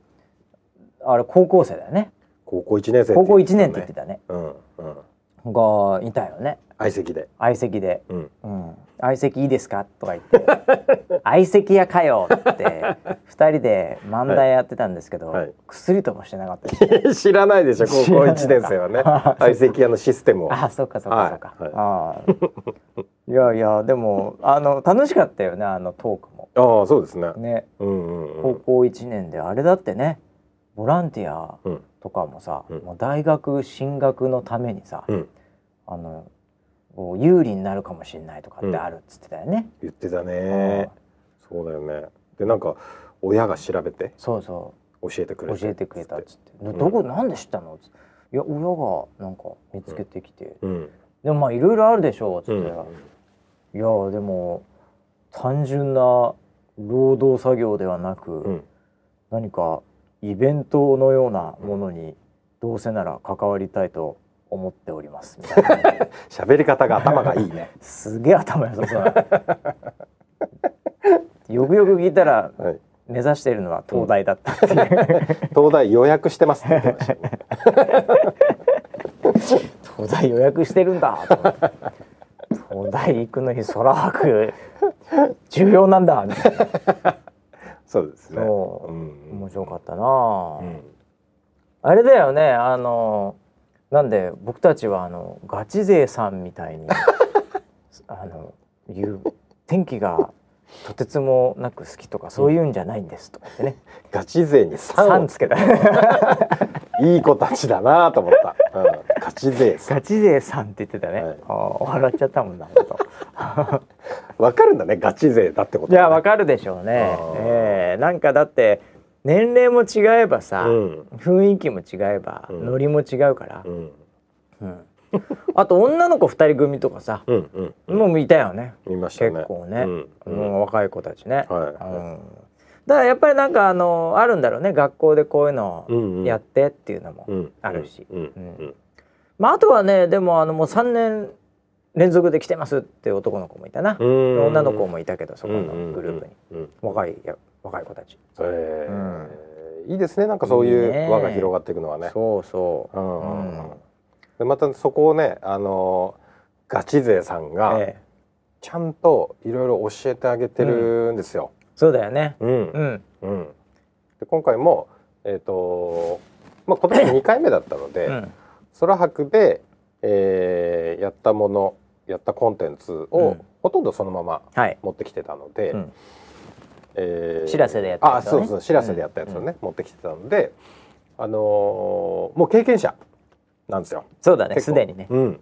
あれ高校生だよね。高校一年生高校1年って言ってたね。うんうん。がいたよね相席で。相席で。うん「うん、相席いいですか?」とか言って「相席屋かよ」って2人で漫談やってたんですけど、はい。はい。薬ともしてなかったです。知らないでしょ？高校一年生はね。相席屋のシステムを。あそっかそっかそっか、はい。ああ。いやいやでもあの楽しかったよねあのトークも。ああそうですね。ね。うんうんうん。高校1年であれだってねボランティアうん。とかもさ、うん。もう大学進学のためにさ、うん。あの有利になるかもしれないとかってあるっつってたよね、言ってたね。そうだよね。でなんか親が調べてそうそ教えてくれ教えてくれたっつって「ん。どこなんで知ったの?」っつって「いや親がなんか見つけてきて、うん。でもまあいろいろあるでしょう」っつって、うん。いやでも単純な労働作業ではなく、うん。何かイベントのようなものにどうせなら関わりたいと思っております。みたいな。喋り方が頭がいいね。すげえ頭良さそうな。よくよく聞いたらはい。目指しているのは東大だった。っていう、東大予約してますって言ってましたよ。ね東大予約してるんだ。東大行くのに空白重要なんだ。みたいなそうですね。そう。うん。面白かったな。あ、うん。あれだよね。あのなんで僕たちはあのガチ勢さんみたいに あのいう天気がとてつもなく好きとかそういうんじゃないんですとかってね。ガチ勢にさ3を。んつけた。いい子たちだなと思った、うん、ガチ勢ガチ勢さんって言ってたね、はい。笑っちゃったもんな本当 わかるんだねガチ勢だってこといやわかかるでしょうね。ええなんかだって年齢も違えばさ、うん。雰囲気も違えば、うん。ノリも違うから。う、ん。うん。あと女の子二人組とかさ、うんうんもういたよね。見ましたね。結構ね、うんうん。若い子たちね、はい。うん、だからやっぱりなんかあのあるんだろうね。学校でこういうのうんうん。をやってっていうのも、うんあるし。うんううん。んまああとはねでもあのもう3年連続で来てますって男の子もいたな、うん。女の子もいたけどそこのうんグループに、うんうん若い若い子たち、えーいいですね。なんかそういう輪が広がっていくのはね。そうそう、うん。でまたそこをねあのガチ勢さんがええ。ちゃんといろいろ教えてあげてるんですよ。そうだよね。うん。うん。うん。で今回もえっ、とまあ今年2回目だったので、うん。空白で、えーやったものやったコンテンツを、うん。ほとんどそのままはい。持ってきてたので、うんえーしらせでやったやつをね。あそうそうしらせでやったやつをね、持ってきてたのであのーもう経験者なんですよ。そうだねすでにね。うん、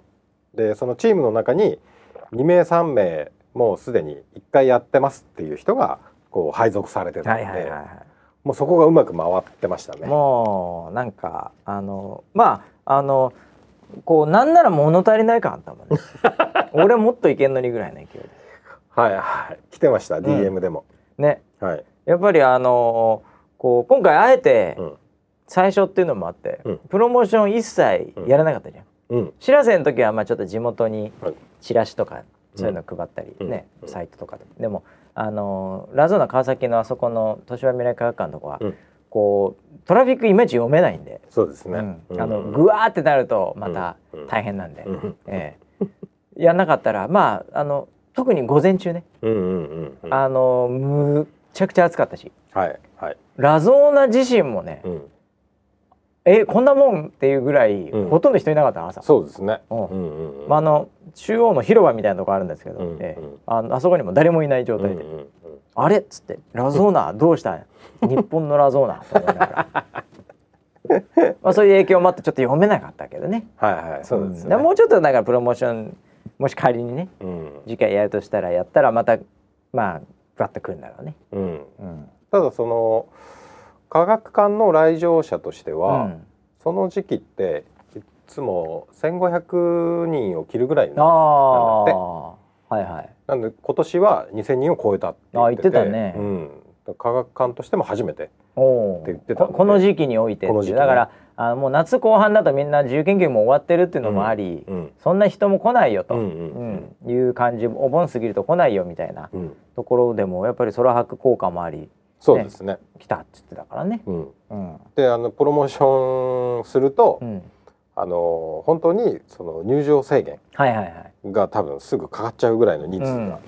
でそのチームの中に2名3名もうすでに1回やってますっていう人がこう配属されてたので、はいはいはいはい。もうそこがうまく回ってましたね。もうなんかあのまああのこうなんなら物足りない感あったもんね。俺もっといけんのにぐらいの勢いで。はいはい。来てました、DM でも。ね。はい。やっぱりあのこう今回あえて、うん。最初っていうのもあって、うん。プロモーション一切やらなかったじゃん。うん。知らせの時はまあちょっと地元にはい。チラシとかそういうの配ったりね、うん。サイトとかで。でもあのーラゾーナ川崎のあそこの東芝未来科学館のとこは、うん。こうトラフィックいまいち読めないんで、そうですね、うん。あのぐわーってなるとまたうん。大変なんで、うん。ええ。やんなかったらまああの特に午前中ね、うんうんうんうん。あのむっちゃくちゃ暑かったし。はいはい。ラゾーナ自身もね、うん。えこんなもんっていうぐらい、うん。ほとんど人いなかった朝。そうですね。うん。うんうんうん。まあ、あの中央の広場みたいなとこあるんですけど、うんええうん。あのあそこにも誰もいない状態で「うんうんうん。あれ?」っつって「ラゾーナどうしたん？日本のラゾーナ」と思いながら。まあそういう影響もあってちょっと読めなかったけどね。はいはいそうですん。ねもうちょっとだからプロモーションもし仮にねうん。次回やるとしたらやったらまたまあバッとくるんだろうね。うん。うん。ただその科学館の来場者としては、うん。その時期っていつも1500人を切るぐらいなんだはいはい。なんで今年は2000人を超えたって言っててあ言ってたね。うん、科学館としても初めてって言ってたここの時期においてだからあもう夏後半だとみんな自由研究も終わってるっていうのもあり、うんそんな人も来ないよと、うんううん。ん。いう感じお盆過ぎると来ないよみたいなうんところでもやっぱり空白効果もありそうですね。来たっつってたからね。うん、うん。であのプロモーションすると、うん、あの本当にその入場制限。が多分すぐかかっちゃうぐらいの人数うんが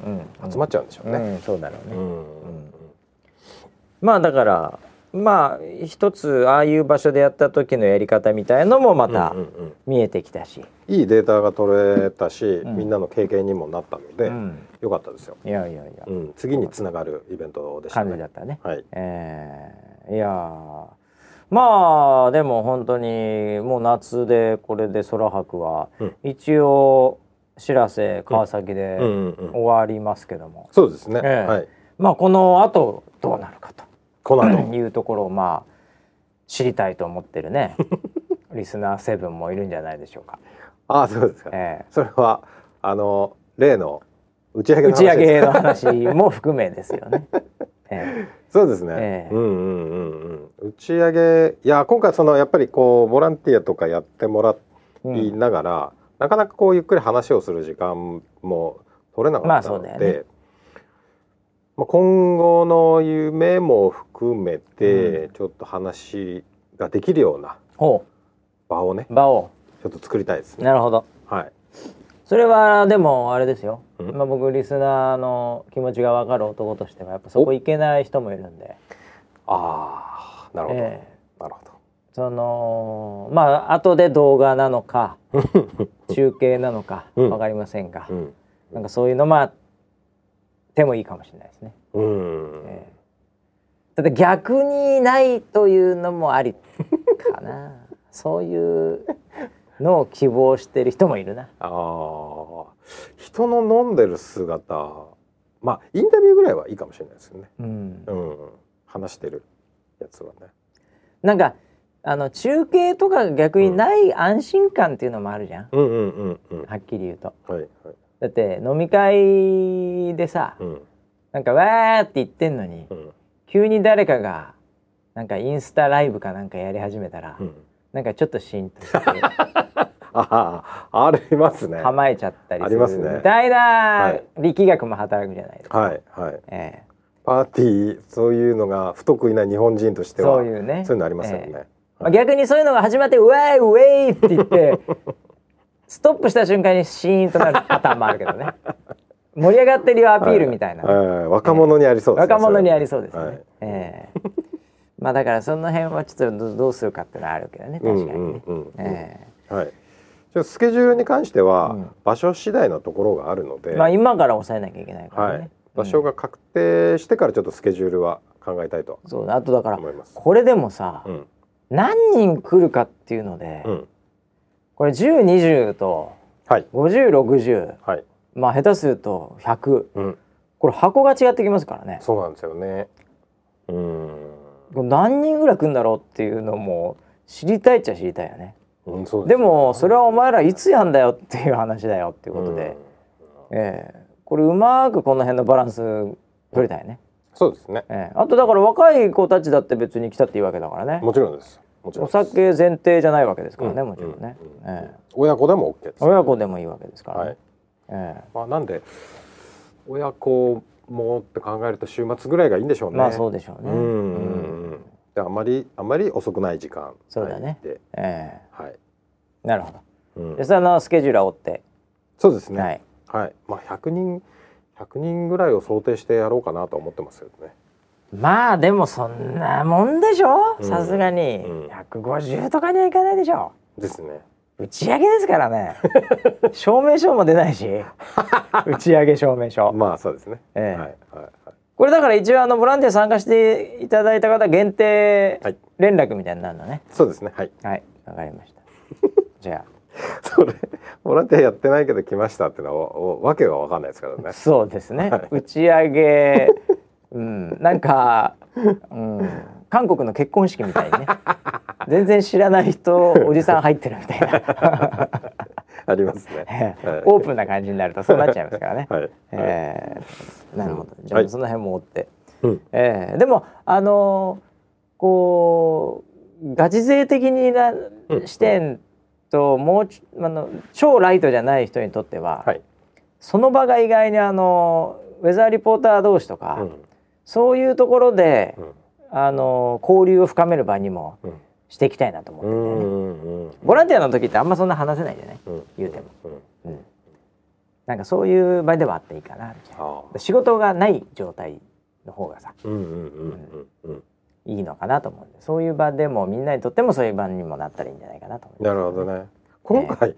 うん。集まっちゃうんでしょうね。うん、そうだろうね。うん。まあだからまあ一つああいう場所でやった時のやり方みたいのもまた見えてきたし、いいデータが取れたし、んみんなの経験にもなったので、うんよかったですよ。いやいやいや、うん、次につながるイベントでした感じだね。ったね。はい。えーいやーまあでも本当にもう夏でこれで空白は、うん一応知らせ川崎で。終わりますけども、そうですね。ええはい。まあこの後どうなるかこの後。というところをまあ知りたいと思ってるね リスナーセブンもいるんじゃないでしょうか。ああ、そうですか。えそれはあの例の打ち上え打げの話ですち上げの話も含めですよね。えそうですね。ええうんうんうんうん。打ち上げいや今回そのやっぱりこうボランティアとかやってもらえいながら、なかなかこうゆっくり話をする時間も取れなかったので、まあねまあ今後の夢も含めて、うちょっと話ができるようなほ場をねう場を。ちょっと作りたいですね。なるほど。はい。それはでもあれですよ、うん。まあ、僕リスナーの気持ちが分かる男としてはやっぱそこ行けない人もいるんで、ああなるほど、ええ。なるほど。そのまあ後で動画なのか 中継なのかうん。分かりませんが、うん。なんかそういうのまあ手もいいかもしれないですね。うん。ええただ逆にないというのもありかな そういうのを希望してる人もいるな。ああ人の飲んでる姿まあインタビューぐらいはいいかもしれないですよね。うんうん、話してるやつはね。なんかあの中継とかが逆にない安心感っていうのもあるじゃん、うんうんうんうん。はっきり言うと。はいはい。だって飲み会でさ、うんなんかわーって言ってんのに、うん急に誰かがなんかインスタライブかなんかやり始めたら、うん。なんかちょっとシーンとして ああありますね。はい構えちゃったりするありますねみたいな力学も働くじゃないですか。はい。ええパーティーそういうのが不得意な日本人としてはそういうねそういうのありますよね。ええまあ、逆にそういうのが始まって「ウェイウェイ!」って言ってストップした瞬間にシーンとなるパターンもあるけどね。盛り上がってるよアピールみたいな、はい。はい。若者にありそうですね。若者にありそうですね、は。い。ええ。まあだからその辺はちょっとどどうするかっていうのはあるけどね確かにね、うんうん。うんうんえはい。じゃあスケジュールに関しては、うん。場所次第のところがあるので、えまあ今から抑えなきゃいけないからね、はい。場所が確定してからちょっとスケジュールは考えたいとうんそうあとだから。これでもさ、うん。何人来るかっていうので、うんこれ1020とはい。5060はい。まあ下手すると100うん。これ箱が違ってきますからね。そうなんですよね。うん。何人ぐらい来るんだろうっていうのも知りたいっちゃ知りたいよね。うん、そうでよね。もそれはお前らいつやんだよっていう話だよっていうことで、ええ。これうまくこの辺のバランス取りたいね、そうですね。ええ。あとだから若い子たちだって別に来たっていいわけだからね、もちろんです。お酒前提じゃないわけですからね、うん。もちろんね、親子でも OK です、親子でもいいわけですからね、はい。えまあなんで親子もって考えると週末ぐらいがいいんでしょうね。えまあそうでしょうね、うん。であまりあまり遅くない時間。そうだね。で、えはい。えなるほど。うん。でそのスケジュールは追って、そうですね。ははい。い、まあ100人100人ぐらいを想定してやろうかなと思ってますけどね。まあでもそんなもんでしょ？うん。さすがに。うん。150とかにはいかないでしょ？ですね。打ち上げですからね。証明書も出ないし。打ち上げ証明書。まあそうですね。ええ。はいはいはい。これだから一応あのボランティア参加していただいた方限定はい。連絡みたいになるのね。そうですね。はい。はい。わかりました。じゃそれボランティアやってないけど来ましたってのはわけがわかんないですからね。あ。そうですね、はい。打ち上げうん。なんか、うん、韓国の結婚式みたいにね。全然知らない人おじさん入ってるみたいな。ありますね。はい。オープンな感じになるとそうなっちゃいますからね。はい。えーなるほど。じゃはい。あその辺も追って。うん。えーでもあのーこうガチ勢的になうん。視点ともうちあの超ライトじゃない人にとっては、はい。その場が意外にあのウェザーリポーター同士とか、うんそういうところで、うんあの交流を深める場にもうんしていきたいなと思ってうるんだよね。んうんボランティアの時ってあんまそんな話せないじゃない？うん言うても。うんうん。なんかそういう場ではあっていいかなみたいな。仕事がない状態の方がさうんうんうんうんうんいいのかなと思うんでそういう場でもみんなにとってもそういう場にもなったらいいんじゃないかなと思いますなるほどね。今回、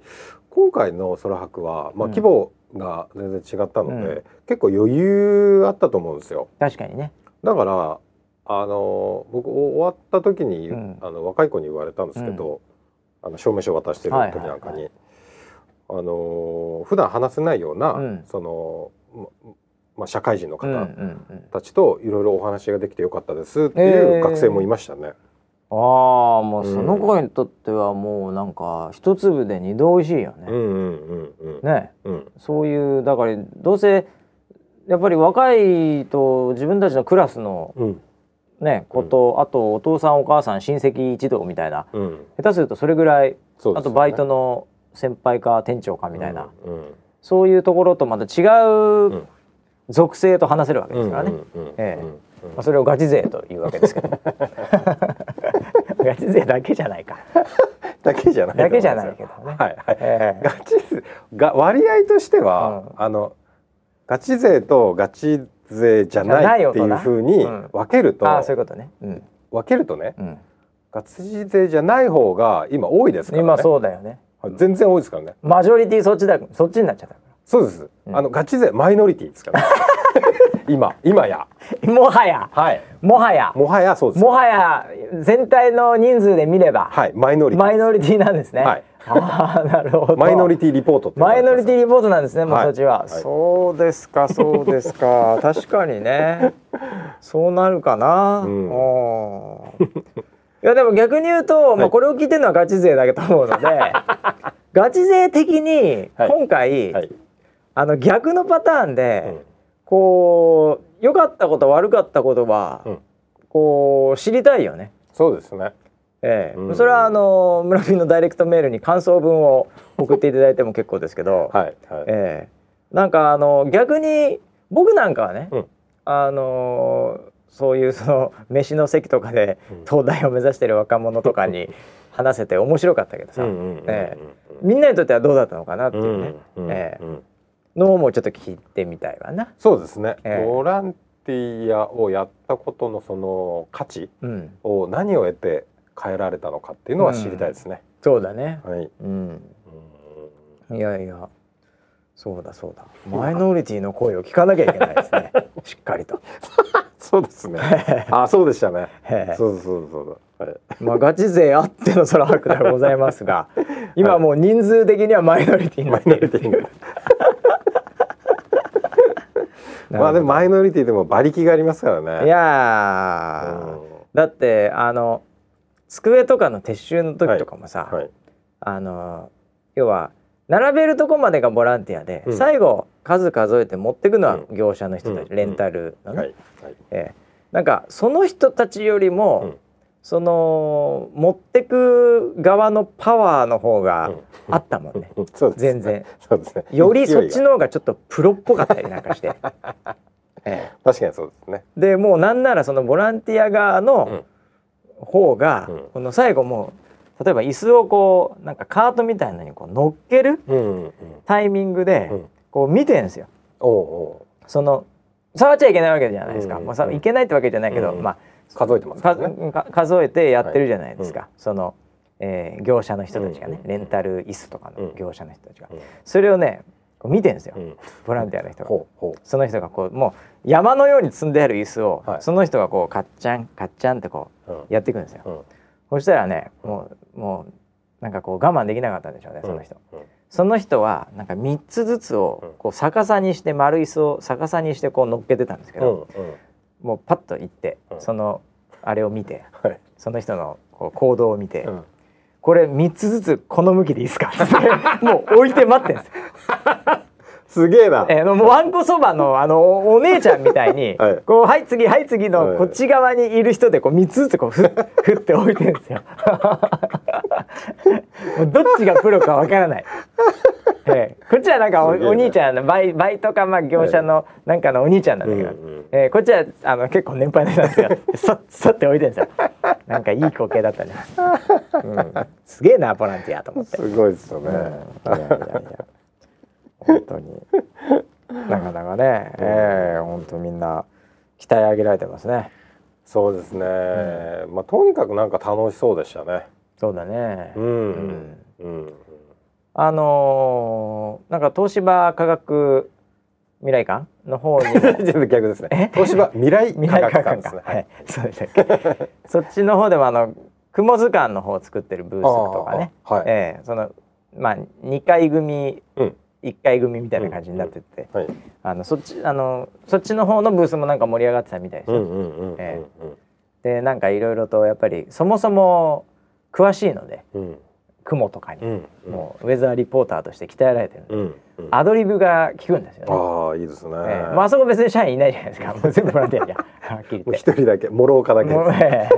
今回の空白はまあうん規模が全然違ったので、うん。結構余裕あったと思うんですよ。確かにね。だからあの僕終わった時に、うん。あの若い子に言われたんですけど、あの証明書渡してる時なんかに、はいはいあの普段話せないような、うん。そのままあ社会人のうんうん方うん。たちといろいろお話ができてよかったですっていえー。う学生もいましたね。ああもううんその子にとってはもうなんか一粒で二度美味しいよね、うんうんうんうん。ね。うん。そういうだからどうせやっぱり若いと自分たちのクラスのうん。ねこと、あとお父さんお母さん親戚一同みたいな。うん。下手するとそれぐらい、ね。あとバイトの先輩か店長かみたいな、うん。うん。そういうところとまた違んう属性と話せるわけですからね、うんうんうんええ。うんまあ、それをガチ勢というわけですけど ガチ勢だけじゃないか。だけじゃないだけじゃないけどね、はいはい。ええ。ガチ勢が割合としては、うあのガチ勢とガチ勢じゃないっていうふうに分けると、ああそういうことね、うん。分けるとねうん、ガチ勢じゃない方が今多いですからね。今そうだよね。はい全然多いですからね。マジョリティそっちだそっちになっちゃったかそうです。うん。あのガチ勢マイノリティですから、今今や。らもはや。はい。もはや。もはやそうです。もはや全体の人数で見れば、はいマイノリティ。マイノリティなんですね、はい。ああなるほど。マイノリティリポートマイノリティリポートなんですね、もうはい。そっちは、はい。そうですか、そうですか、確かにね。そうなるかな。うん。いや、でも逆に言うと、まあ、これを聞いてるのはガチ勢だけと思うので。ガチ勢的に、はい。今回、はい。あの逆のパターンで、うんこう良かったこと悪かったことは、うん。こう知りたいよね。そうですね。ええ。うん。それはあの村ピンのダイレクトメールに感想文を送っていただいても結構ですけど、はいはい。ええ。なんかあの逆に僕なんかはね、うん。あのそういうその飯の席とかでうん。東大を目指してる若者とかに 話せて面白かったけどさ、ええ。みんなにとってはどうだったのかなっていうね、うんうんええうんのもちょっと聞いてみたいわな。そうですね、ええボランティアをやったことのその価値うん、を何を得て変えられたのかっていうのは知りたいですね。そうだね。はい。うん、うんいやいやそうだそうだマイノリティの声を聞かなきゃいけないですね しっかりと。そうですね。あ、そうでしたね。ええそうそうそうそう。はい。まあガチ勢あっての空白ではございますが今もう人数的にはマイノリティになマイっているノリティに。まあでもマイノリティでも馬力がありますからね。いやー、だってあの机とかの撤収の時とかもさ、うんはい。あの要は並べるとこまでがボランティアで、うん。最後数数えて持ってくのは業者の人たち、うん。レンタルのね、はい。はい。ええ。なんかその人たちよりも、うんその持ってく側のパワーの方があったもんね、う んそうです。全然。そうですね。よりそっちの方がちょっとプロっぽかったりなんかして、え確かにそうですね。えでもうなんならそのボランティア側の方が、うん。この最後もう例えば椅子をこうなんかカートみたいなのにこう乗っけるうんうん。うんタイミングでうん。こう見てんですよ。おうおその触っちゃいけないわけじゃないですか、うんもうさいけないってわけじゃないけど、うんまあう数えてますね。か数えてやってるじゃないですか、はその、えー業者の人たちがね、うんレンタル椅子とかのうん。業者の人たちが、うん。それをね見てんですよ、うん。ボランティアの人が。その人がこうもう山のように積んである椅子を、はい。その人がこうカッチャンカッチャンってこううん。やっていくんですよ。うん。そしたらねもうもうなんかこう我慢できなかったんでしょうねその人。うん。その人はなんか3つずつをうんこう逆さにして丸椅子を逆さにしてこう乗っけてたんですけうんど、うんもうパッと行って、うん。そのあれを見てはい。その人のこう行動を見て、うん。これ3つずつこの向きでいいですかってもう置いて待ってんですよ。すげえなえー、もうわんこそばのあのおお姉ちゃんみたいに、はいこうはい次はい次はいのこっち側にいる人でこう3つずつこうふ ふって置いてるんですよ。どっちがプロかわからない。えーこっちはなんかおお兄ちゃんのバイバイトかまあ業者のなんかのお兄ちゃんなんだけど、うんうんえーこっちはあの結構年配の人なんですよ。そっそって置いてるんですよ。なんかいい光景だったね。うん、すげえなボランティアと思って。すごいですよねうん本当に。なかなかね、ええ本当みんな鍛え上げられてますね。そうですね。まあとにかくなんか楽しそうでしたね。そうだね、うん。うん。うん。あのーなんか東芝科学未来館の方に 逆ですね。東芝未来未科学学館ですね。館はい。そうでしたっけそっちの方でもあの雲図鑑の方を作ってるブースとかね、はい。ええそのまあ2回組、うん1回組みたいな感じになってて、はい。あのそっちあのそっちの方のブースもなんか盛り上がってたみたいです。よ。うでなんかいろいろとやっぱりそもそも詳しいのでうん。雲とかに、もうウェザーリポーターとして鍛えられてるんで、アドリブが効くんですよね。ああいいですね。ええ。まああそこ別に社員いないじゃないですか。もう全部ボランティアじゃん。はっきり言って。一人だけ諸岡だけ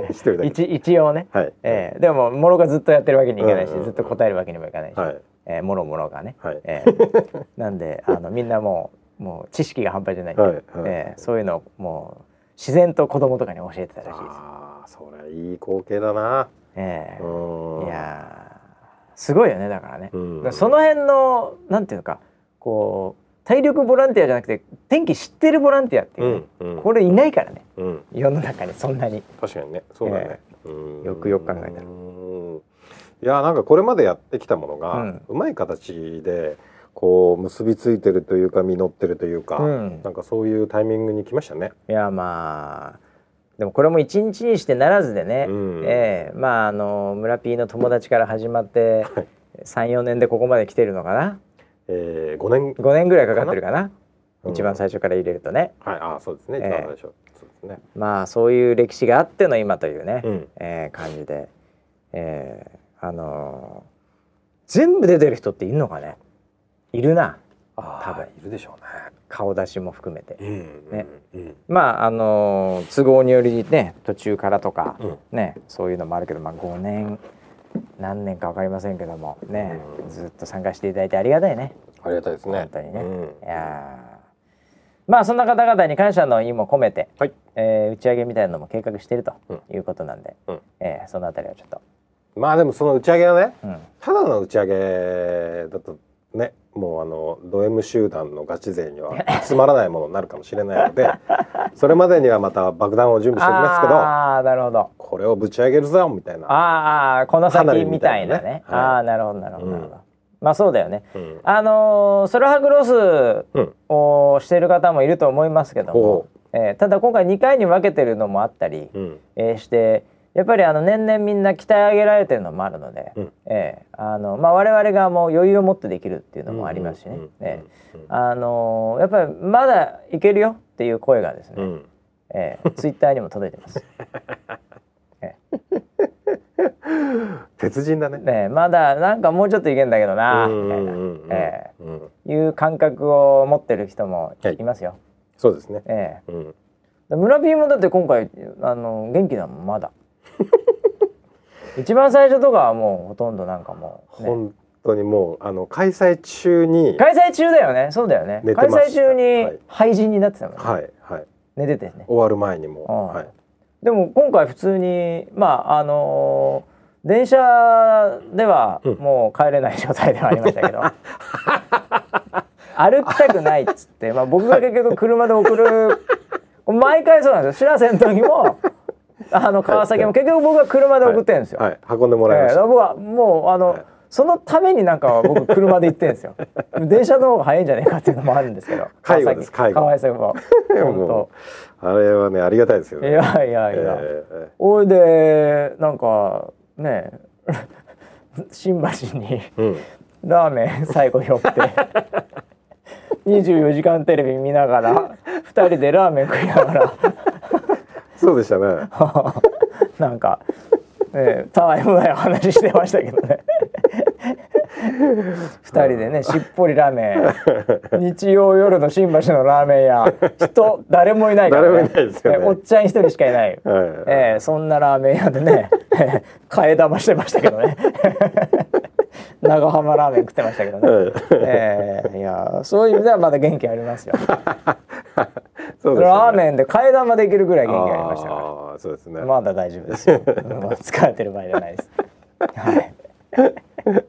一人だけ。一一応ね。はい。ええ。でももろがずっとやってるわけにいかないし、うんうんうん。ずっと答えるわけにもいかないし、はいええもろもろがね。はい。ええなんであのみんなもうもう知識が半端じゃない。んで、はいはい。ええそういうのをもう自然と子供とかに教えてたらしいです。ああそれいい光景だな。ええうん。いやーすごいよねだからね、らその辺のなんていうのかこう体力ボランティアじゃなくて天気知ってるボランティアっていうね、うんうん。これいないからね。うん。世の中にそんなに。確かにねそうだね。うん。よくよく考えたら。うんいやなんかこれまでやってきたものが、うん。うまい形でこう結びついてるというか実ってるというか、うん。なんかそういうタイミングに来ましたね。いやまあでもこれも一日にしてならずでね、うん。ええまああの村 P の友達から始まってはい。34年でここまで来てるのかな？えー、5年。5年ぐらいかかってるかな？うん。一番最初から入れるとね。はい。あーそうですね。ええ。一番最初、そうですね。まあそういう歴史があっての今というね、うん。えー感じで、えーあのー全部出てる人っているのかね？いるな。あ多分。いるでしょう顔出しも含めて、ね。うんね。うん。まああのー都合によりね途中からとか、うん。ねそういうのもあるけど、まあ、5年何年か分かりませんけどもね、うん。ずっと参加していただいてありがたいね。ありがたいですね。本当にね、うん。いやー。まあそんな方々に感謝の意も込めて、はい。えー打ち上げみたいなのも計画しているとうん。いうことなんで、うん。えーそのあたりはちょっと、まあでもその打ち上げはねうん、ただの打ち上げだとねもうあのド M 集団のガチ勢には つまらないものになるかもしれないのでそれまでにはまた爆弾を準備しておきますけどああなるほど。これをぶち上げるぞみたいな。あーあーこの先みたいなね。ね。はい。ああなるほどなるほどなるほど、うん。まあそうだよね。うん。あのーソロハグロスうん。をしている方もいると思いますけどもほ、えーただ今回2回に分けてるのもあったり、うん。えーしてやっぱりあの年々みんな鍛え上げられてるのもあるので、うん。えーあのまあ、我々がもう余裕を持ってできるっていうのもありますしね、えうんーあのーやっぱりまだいけるよっていう声がですね、うん。えーツイッターにも届いてます。え鉄人だね。ー。ねまだなんかもうちょっといけんだけどなうんみたいな、えいう感覚を持ってる人もはい。いますよ。そうですね。えうん。村 P もだって今回あの元気だもんまだ。一番最初とかはもうほとんどなんかもう、ね、本当にもうあの開催中に開催中だよね。そうだよね。開催中にはい。廃人になってたの、ね。はいはい。寝ててね。終わる前にも、うん。はい、でも今回普通にまああのー電車ではうん。もう帰れない状態ではありましたけど、歩きたくないっつって、まあ、僕が結局車で送る。毎回そうなんですよ「しらせ」の時もあの川崎も結局僕が車で送ってるんですよ。はい、運んでもらい。ました、ええ僕はもうあの、はい。そのためになんかは僕車で行ってるんですよ。電車の方が早いんじゃないかっていうのもあるんですけど 介護です。介護。川崎も。本 もうあれはねありがたいですよね。当いやいやいや、ええおいでなんかね新橋にうん。ラーメン最後寄って24時間テレビ見ながら2人でラーメン食いながらそうでしたね。なんか、えー、たわいもない話してましたけどね。2人でねしっぽりラーメン。日曜夜の新橋のラーメン屋。人誰もいないから、ね、誰もいないですえーおっちゃん一人しかいない、はい。えーそんなラーメン屋でね替え玉してましたけどね。長浜ラーメン食ってましたけどね、はい。えーいやそういう意味ではまだ元気ありますよ そうでしたねラーメンで替え玉できるぐらい元気ありましたからそうですね、まだ大丈夫ですよ。疲れてる場合じゃないです。はい。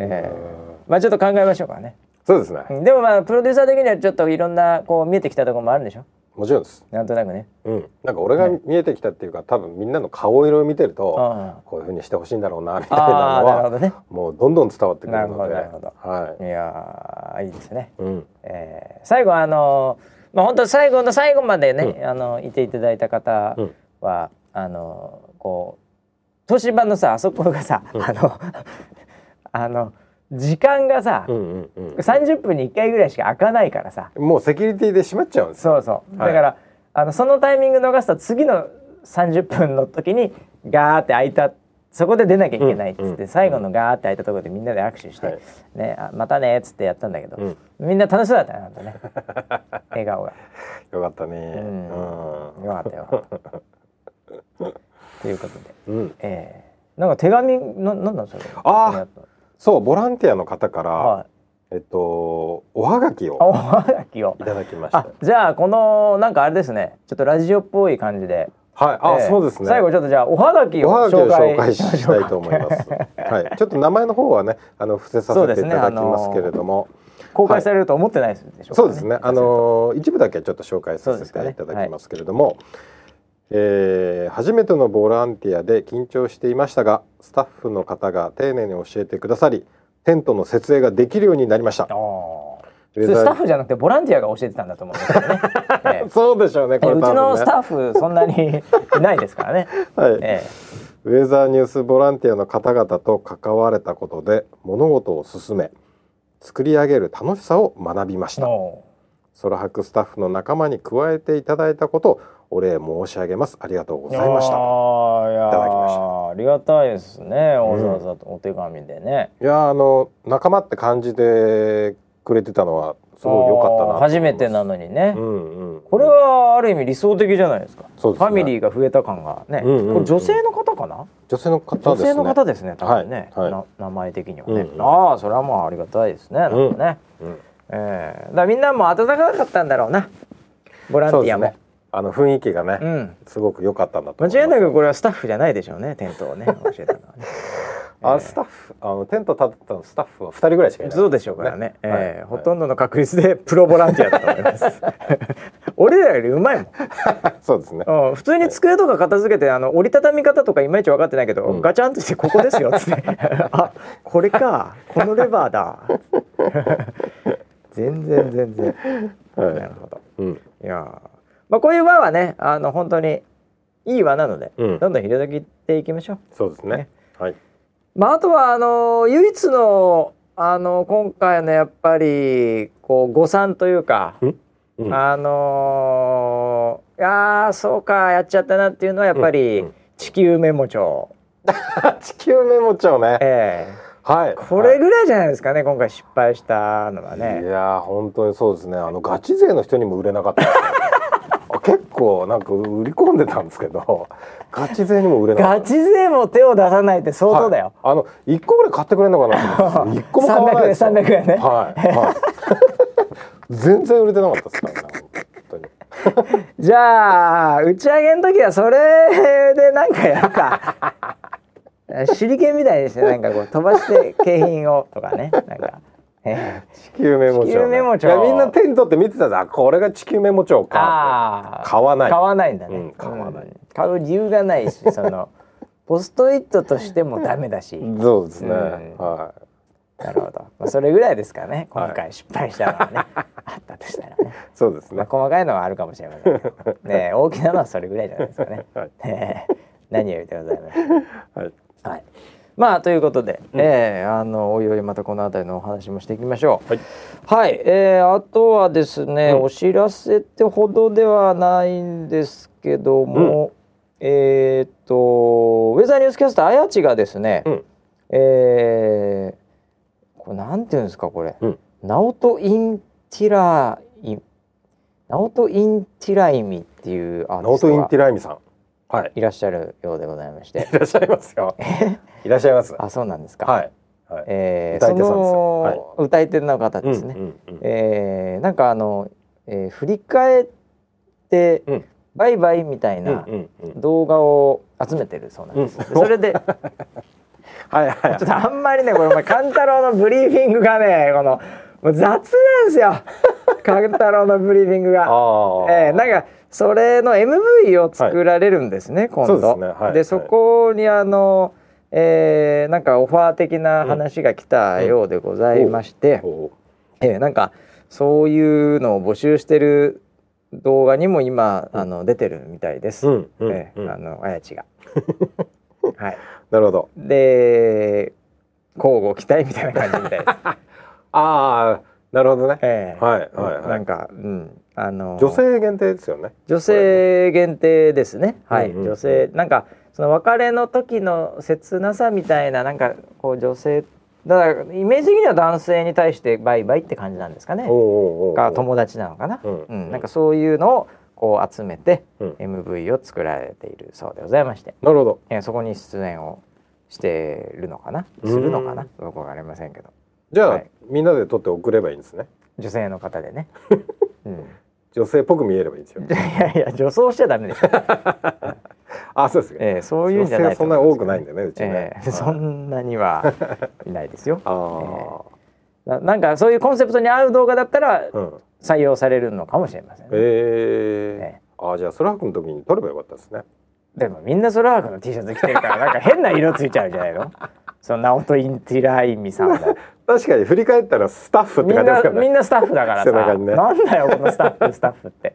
えーまあちょっと考えましょうかね。そうですねうんでもまあプロデューサー的にはちょっといろんなこう見えてきたところもあるんでしょ？もちろんです。なんとなくね。うん。なんか俺が見えてきたっていうか多分みんなの顔色を見てるとあこういう風にしてほしいんだろうなみたいなのはね。もうどんどん伝わってくるのでなるほどなるほど。はい。やーいいですね。うん。えー最後あのまあ本当最後の最後までね、あのいていただいた方うん。は、あのこう東芝のさあそこがさ、あの あの時間がさ、うんうんうん。30分に1回ぐらいしか開かないからさ。もうセキュリティで閉まっちゃうんです。よそうそう、はい。だからあのそのタイミング逃すと次の30分の時にガーって開いたそこで出なきゃいけないっつって、うんうん最後のガーって開いたところでみんなで握手して、はい。ね、あまたねっつってやったんだけど、うん。みんな楽しそうだったねなんとね。笑顔が。よかったね。うん。よかったよ。ということで、うん、うん、え。ー、なんか手紙ななんなんそれ？あー。ここにったそうボランティアの方から、はい。えっとおはがきあをおはがきを。いただきましたあじゃあこのなんかあれですね。ちょっとラジオっぽい感じで。はい。あ、ええ。そうですね。最後ちょっとじゃあおはがきを紹介したいと思います。はい、ちょっと名前の方はね、あの伏せさせていただきますけれども。公開されると思ってないですでしょそうですね。あのー一部だけちょっと紹介させていただきますけれども。えー初めてのボランティアで緊張していましたがスタッフの方が丁寧に教えてくださりテントの設営ができるようになりました。スタッフじゃなくてボランティアが教えてたんだと思うんですけどね、え えそうでしょうねこれうちのスタッフそんなにいないですからね、はい。えウェザーニュースボランティアの方々と関われたことで物事を進め作り上げる楽しさを学びましえ、た。お空白スタッフの仲間に加えていただいたことをお礼申し上げます。ありがとうごーざいました。いただきました。ありがたいですねわざわざお手紙でね、いやーあの仲間って感じでくれてたのはすごい良かったな初めてなのにね、うんうん。これはある意味理想的じゃないですか。ね。ファミリーが増えた感がね、うんうんうんこれ女性の方かな？女性の方ですね。女性の方ですね多分ね、はいはい。な名前的にはね、うんうん。ああそれはもうありがたいですねなんかね、うんええだからみんなも温かかったんだろうな。ボランティアも、あの雰囲気がね、うん。すごく良かったんだと間違いなくこれはスタッフじゃないでしょうねテントをね 教えたのはね。あスタッフあのテント立てたのスタッフは二人ぐらいしかいない。そうでしょうからね、ええ。はい。ほとんどの確率でプロボランティアだと思います。俺らよりうまいもん。そうですね。うん。普通に机とか片付けてあの折りたたみ方とかいまいち分かってないけど、うん。ガチャンとしてここですよっつって。あこれか。このレバーだ。全然全然。はい。なるほど。うん。いやーまあこういう輪はねあの本当にいい輪なので、うん。どんどん広げていきましょう。そうですね。ね。はい。まああとはあの唯一のあの今回のやっぱりこう誤算というか、うん？あのーいやーそうかやっちゃったなっていうのはやっぱり、地球メモ帳、地球メモ帳ね。えはい。えこれぐらいじゃないですかね今回失敗したのはいね。やー本当にそうですね。あのガチ勢の人にも売れなかったねあ結構なんか売り込んでたんですけどガチ勢にも売れなガチ勢も手を出さないって相当だよ、はい。あの一個ぐらい買ってくれるのかなと思って 一個も買わないですよ。300円300円ねはい、はい、全然売れてなかったですからね本当に。じゃあ打ち上げの時はそれでなんかやるか。手裏剣みたいにしてなんかこう飛ばして景品をとかねなんか、え地球メモ帳、ね、メモ帳。いやみんな手に取って見てたんこれが地球メモ帳ー、か買わない。買わないんだね、うん買わない。うん。買う理由がないし そのポストイットとしてもダメだし。そうですね、うん。はなるほど、まあ、それぐらいですかね。今は回失敗したのはね、あったとしたらね。いそうですまあ、ね細かいのはあるかもしれません。けど、ね、大きなのはそれぐらいじゃないですかね。はい。ね何よりでございます。はい。はい。まあということで、えーあのおいおいまたこの辺りのお話もしていきましょう。はい。はい。えーあとはですね、うん。お知らせってほどではないんですけども、えーっとウェザーニュースキャスターあやちがですね、うん。えーこれなんていうんですかこれ。うん。ナオト・インティライナオト・インティライミっていうアーティストが。ナオトインティライミさん。はい。いらっしゃるようでございまして。いらっしゃいますよ。いらっしゃいます。あそうなんですか、はい。はい。えー、歌い手さんですよ。はい。歌い手の方ですね、うんうんうん。えーなんかあの、えー振り返って、うん。バイバイみたいな動画を集めてるそうなんです、うん。でそれで。ち ょはい。はいっとあんまりねこれお前勘太郎のブリーフィングがねこのもう雑なんですよ勘太郎のブリーフィングが。えー、なんかそれの MV を作られるんですね、今度。そうですねはいでそこにあの、えーなんかオファー的な話が来たようでございまして、おえーなんかそういうのを募集してる動画にも今あの出てるみたいです。うんうんうんえーあのあやちが。はい。なるほどで交互期待みたいな感じみたいです。ああなるほどね。えーはいはいはい。なんかうんあの女性限定ですよね。女性限定ですね。はい、うんうん女性なんかその別れの時の切なさみたいななんかこう女性だからイメージ的には男性に対してバイバイって感じなんですかね。が友達なのかな。うんうん、なんかそういうのをこう集めてうん。MV を作られているそうでございまして、なるほど。えーそこに出演をしてるのかな。するのかな。よくわかりませんけど、じゃあ、はいみんなで撮って送ればいいんですね。女性の方でね。うん。女性っぽく見えればいいんですよいやいや女装しちゃダメでしょ。あそうですか、えー、そういうんじゃないそんな多くないんだねうちね、えーそんなには いないですよ。あななんかそういうコンセプトに合う動画だったらあ、うん。採用されるのかもしれません、ね。え。えー、あじゃあソラハクの時に撮ればよかったですね。でもみんなソラハクの T シャツ着てるからなんか変な色ついちゃうじゃないのそのナオト・インティライミさんも確かに振り返ったらスタッフって感じですからね。みんなスタッフだからさ、ね。なんだよこのスタッフスタッフって。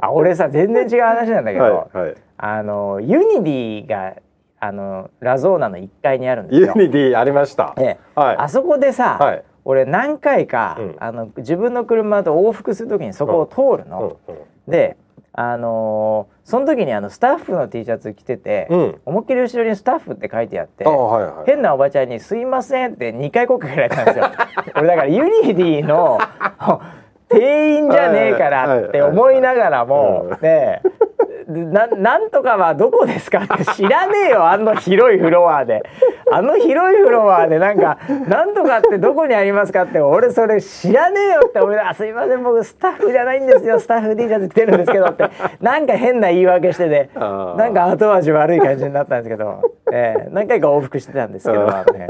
あ俺さ全然違う話なんだけど、はいはい。あのユニディがあのラゾーナの1階にあるんですよ。ユニディありました、ええ。はい。あそこでさ、はい。俺何回か、うん。あの自分の車と往復する時にそこを通るの。うんうん。であのーその時にあのスタッフの T シャツ着てて、うん。思いっきり後ろにスタッフって書いてあってあはいはい変なおばちゃんに「すいません」って2回声かけられたんですよ。俺だからユニディの 店員じゃねえからって思いながらもねえななんとかはどこですかって知らねえよあの広いフロアで。あの広いフロアでなんかなんとかってどこにありますかって俺それ知らねえよって思いながら「すいません僕スタッフじゃないんですよスタッフ T シャツ着てるんですけど」ってなんか変な言い訳しててなんか後味悪い感じになったんですけど、えー何回か往復してたんですけど、ね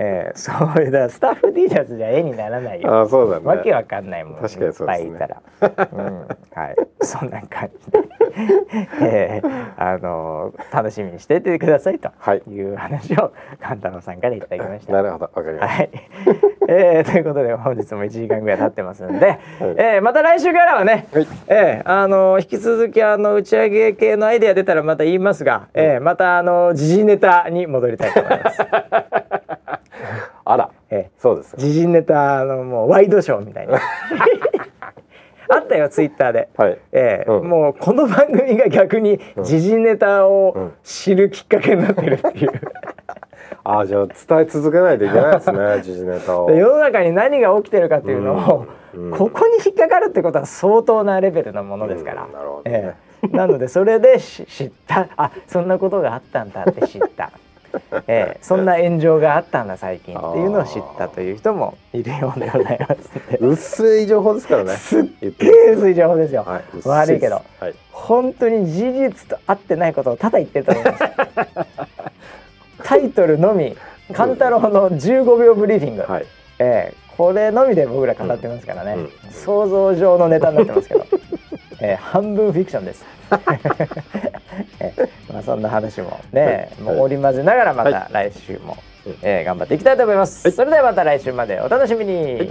えーそういうだスタッフ T シャツじゃ絵にならないよ。あそうだね。わけわかんないもん確かにそうですね。いっぱいいたら、うん、はい。そんな感じで、えーあの楽しみにしていてくださいと。はい。いう話を勘太郎さんからいただきました。なるほど。わかりました、はい、えーということで本日も1時間ぐらい経ってますんで、えーまた来週からはね、はい。えーあの引き続きあの打ち上げ系のアイデア出たらまた言いますが、えーまたあの時事ネタに戻りたいと思います。あら。えそうですー時事ネタのもうワイドショーみたいな。あったよツイッターで。はい。えーうん。もうこの番組が逆に時事ネタうんを知るきっかけになってるっていう。あじゃあ伝え続けないといけないですね 時事ネタを。で世の中に何が起きてるかっていうのを、うん。ここに引っかかるってことは相当なレベルのものですから、うん。なるほどね。ええ。なのでそれでし知った。あそんなことがあったんだって知った、ええそんな炎上があったんだ最近っていうのを知ったという人もいるようでございます薄い情報ですからね。すっげえ薄い情報ですよ、はい薄悪いけどはい。本当に事実と合ってないことをただ言ってると思います。タイトルのみ「勘太郎の15秒ブリーフィング」はい。ええこれのみで僕ら語ってますからね、うん。うん想像上のネタになってますけど、ええ半分フィクションです、ええまあ、そんな話もね、はい。もう織り交ぜながらまはた来週も、うん。ええ頑張っていきたいと思います、はい。それではまた来週までお楽しみに、はい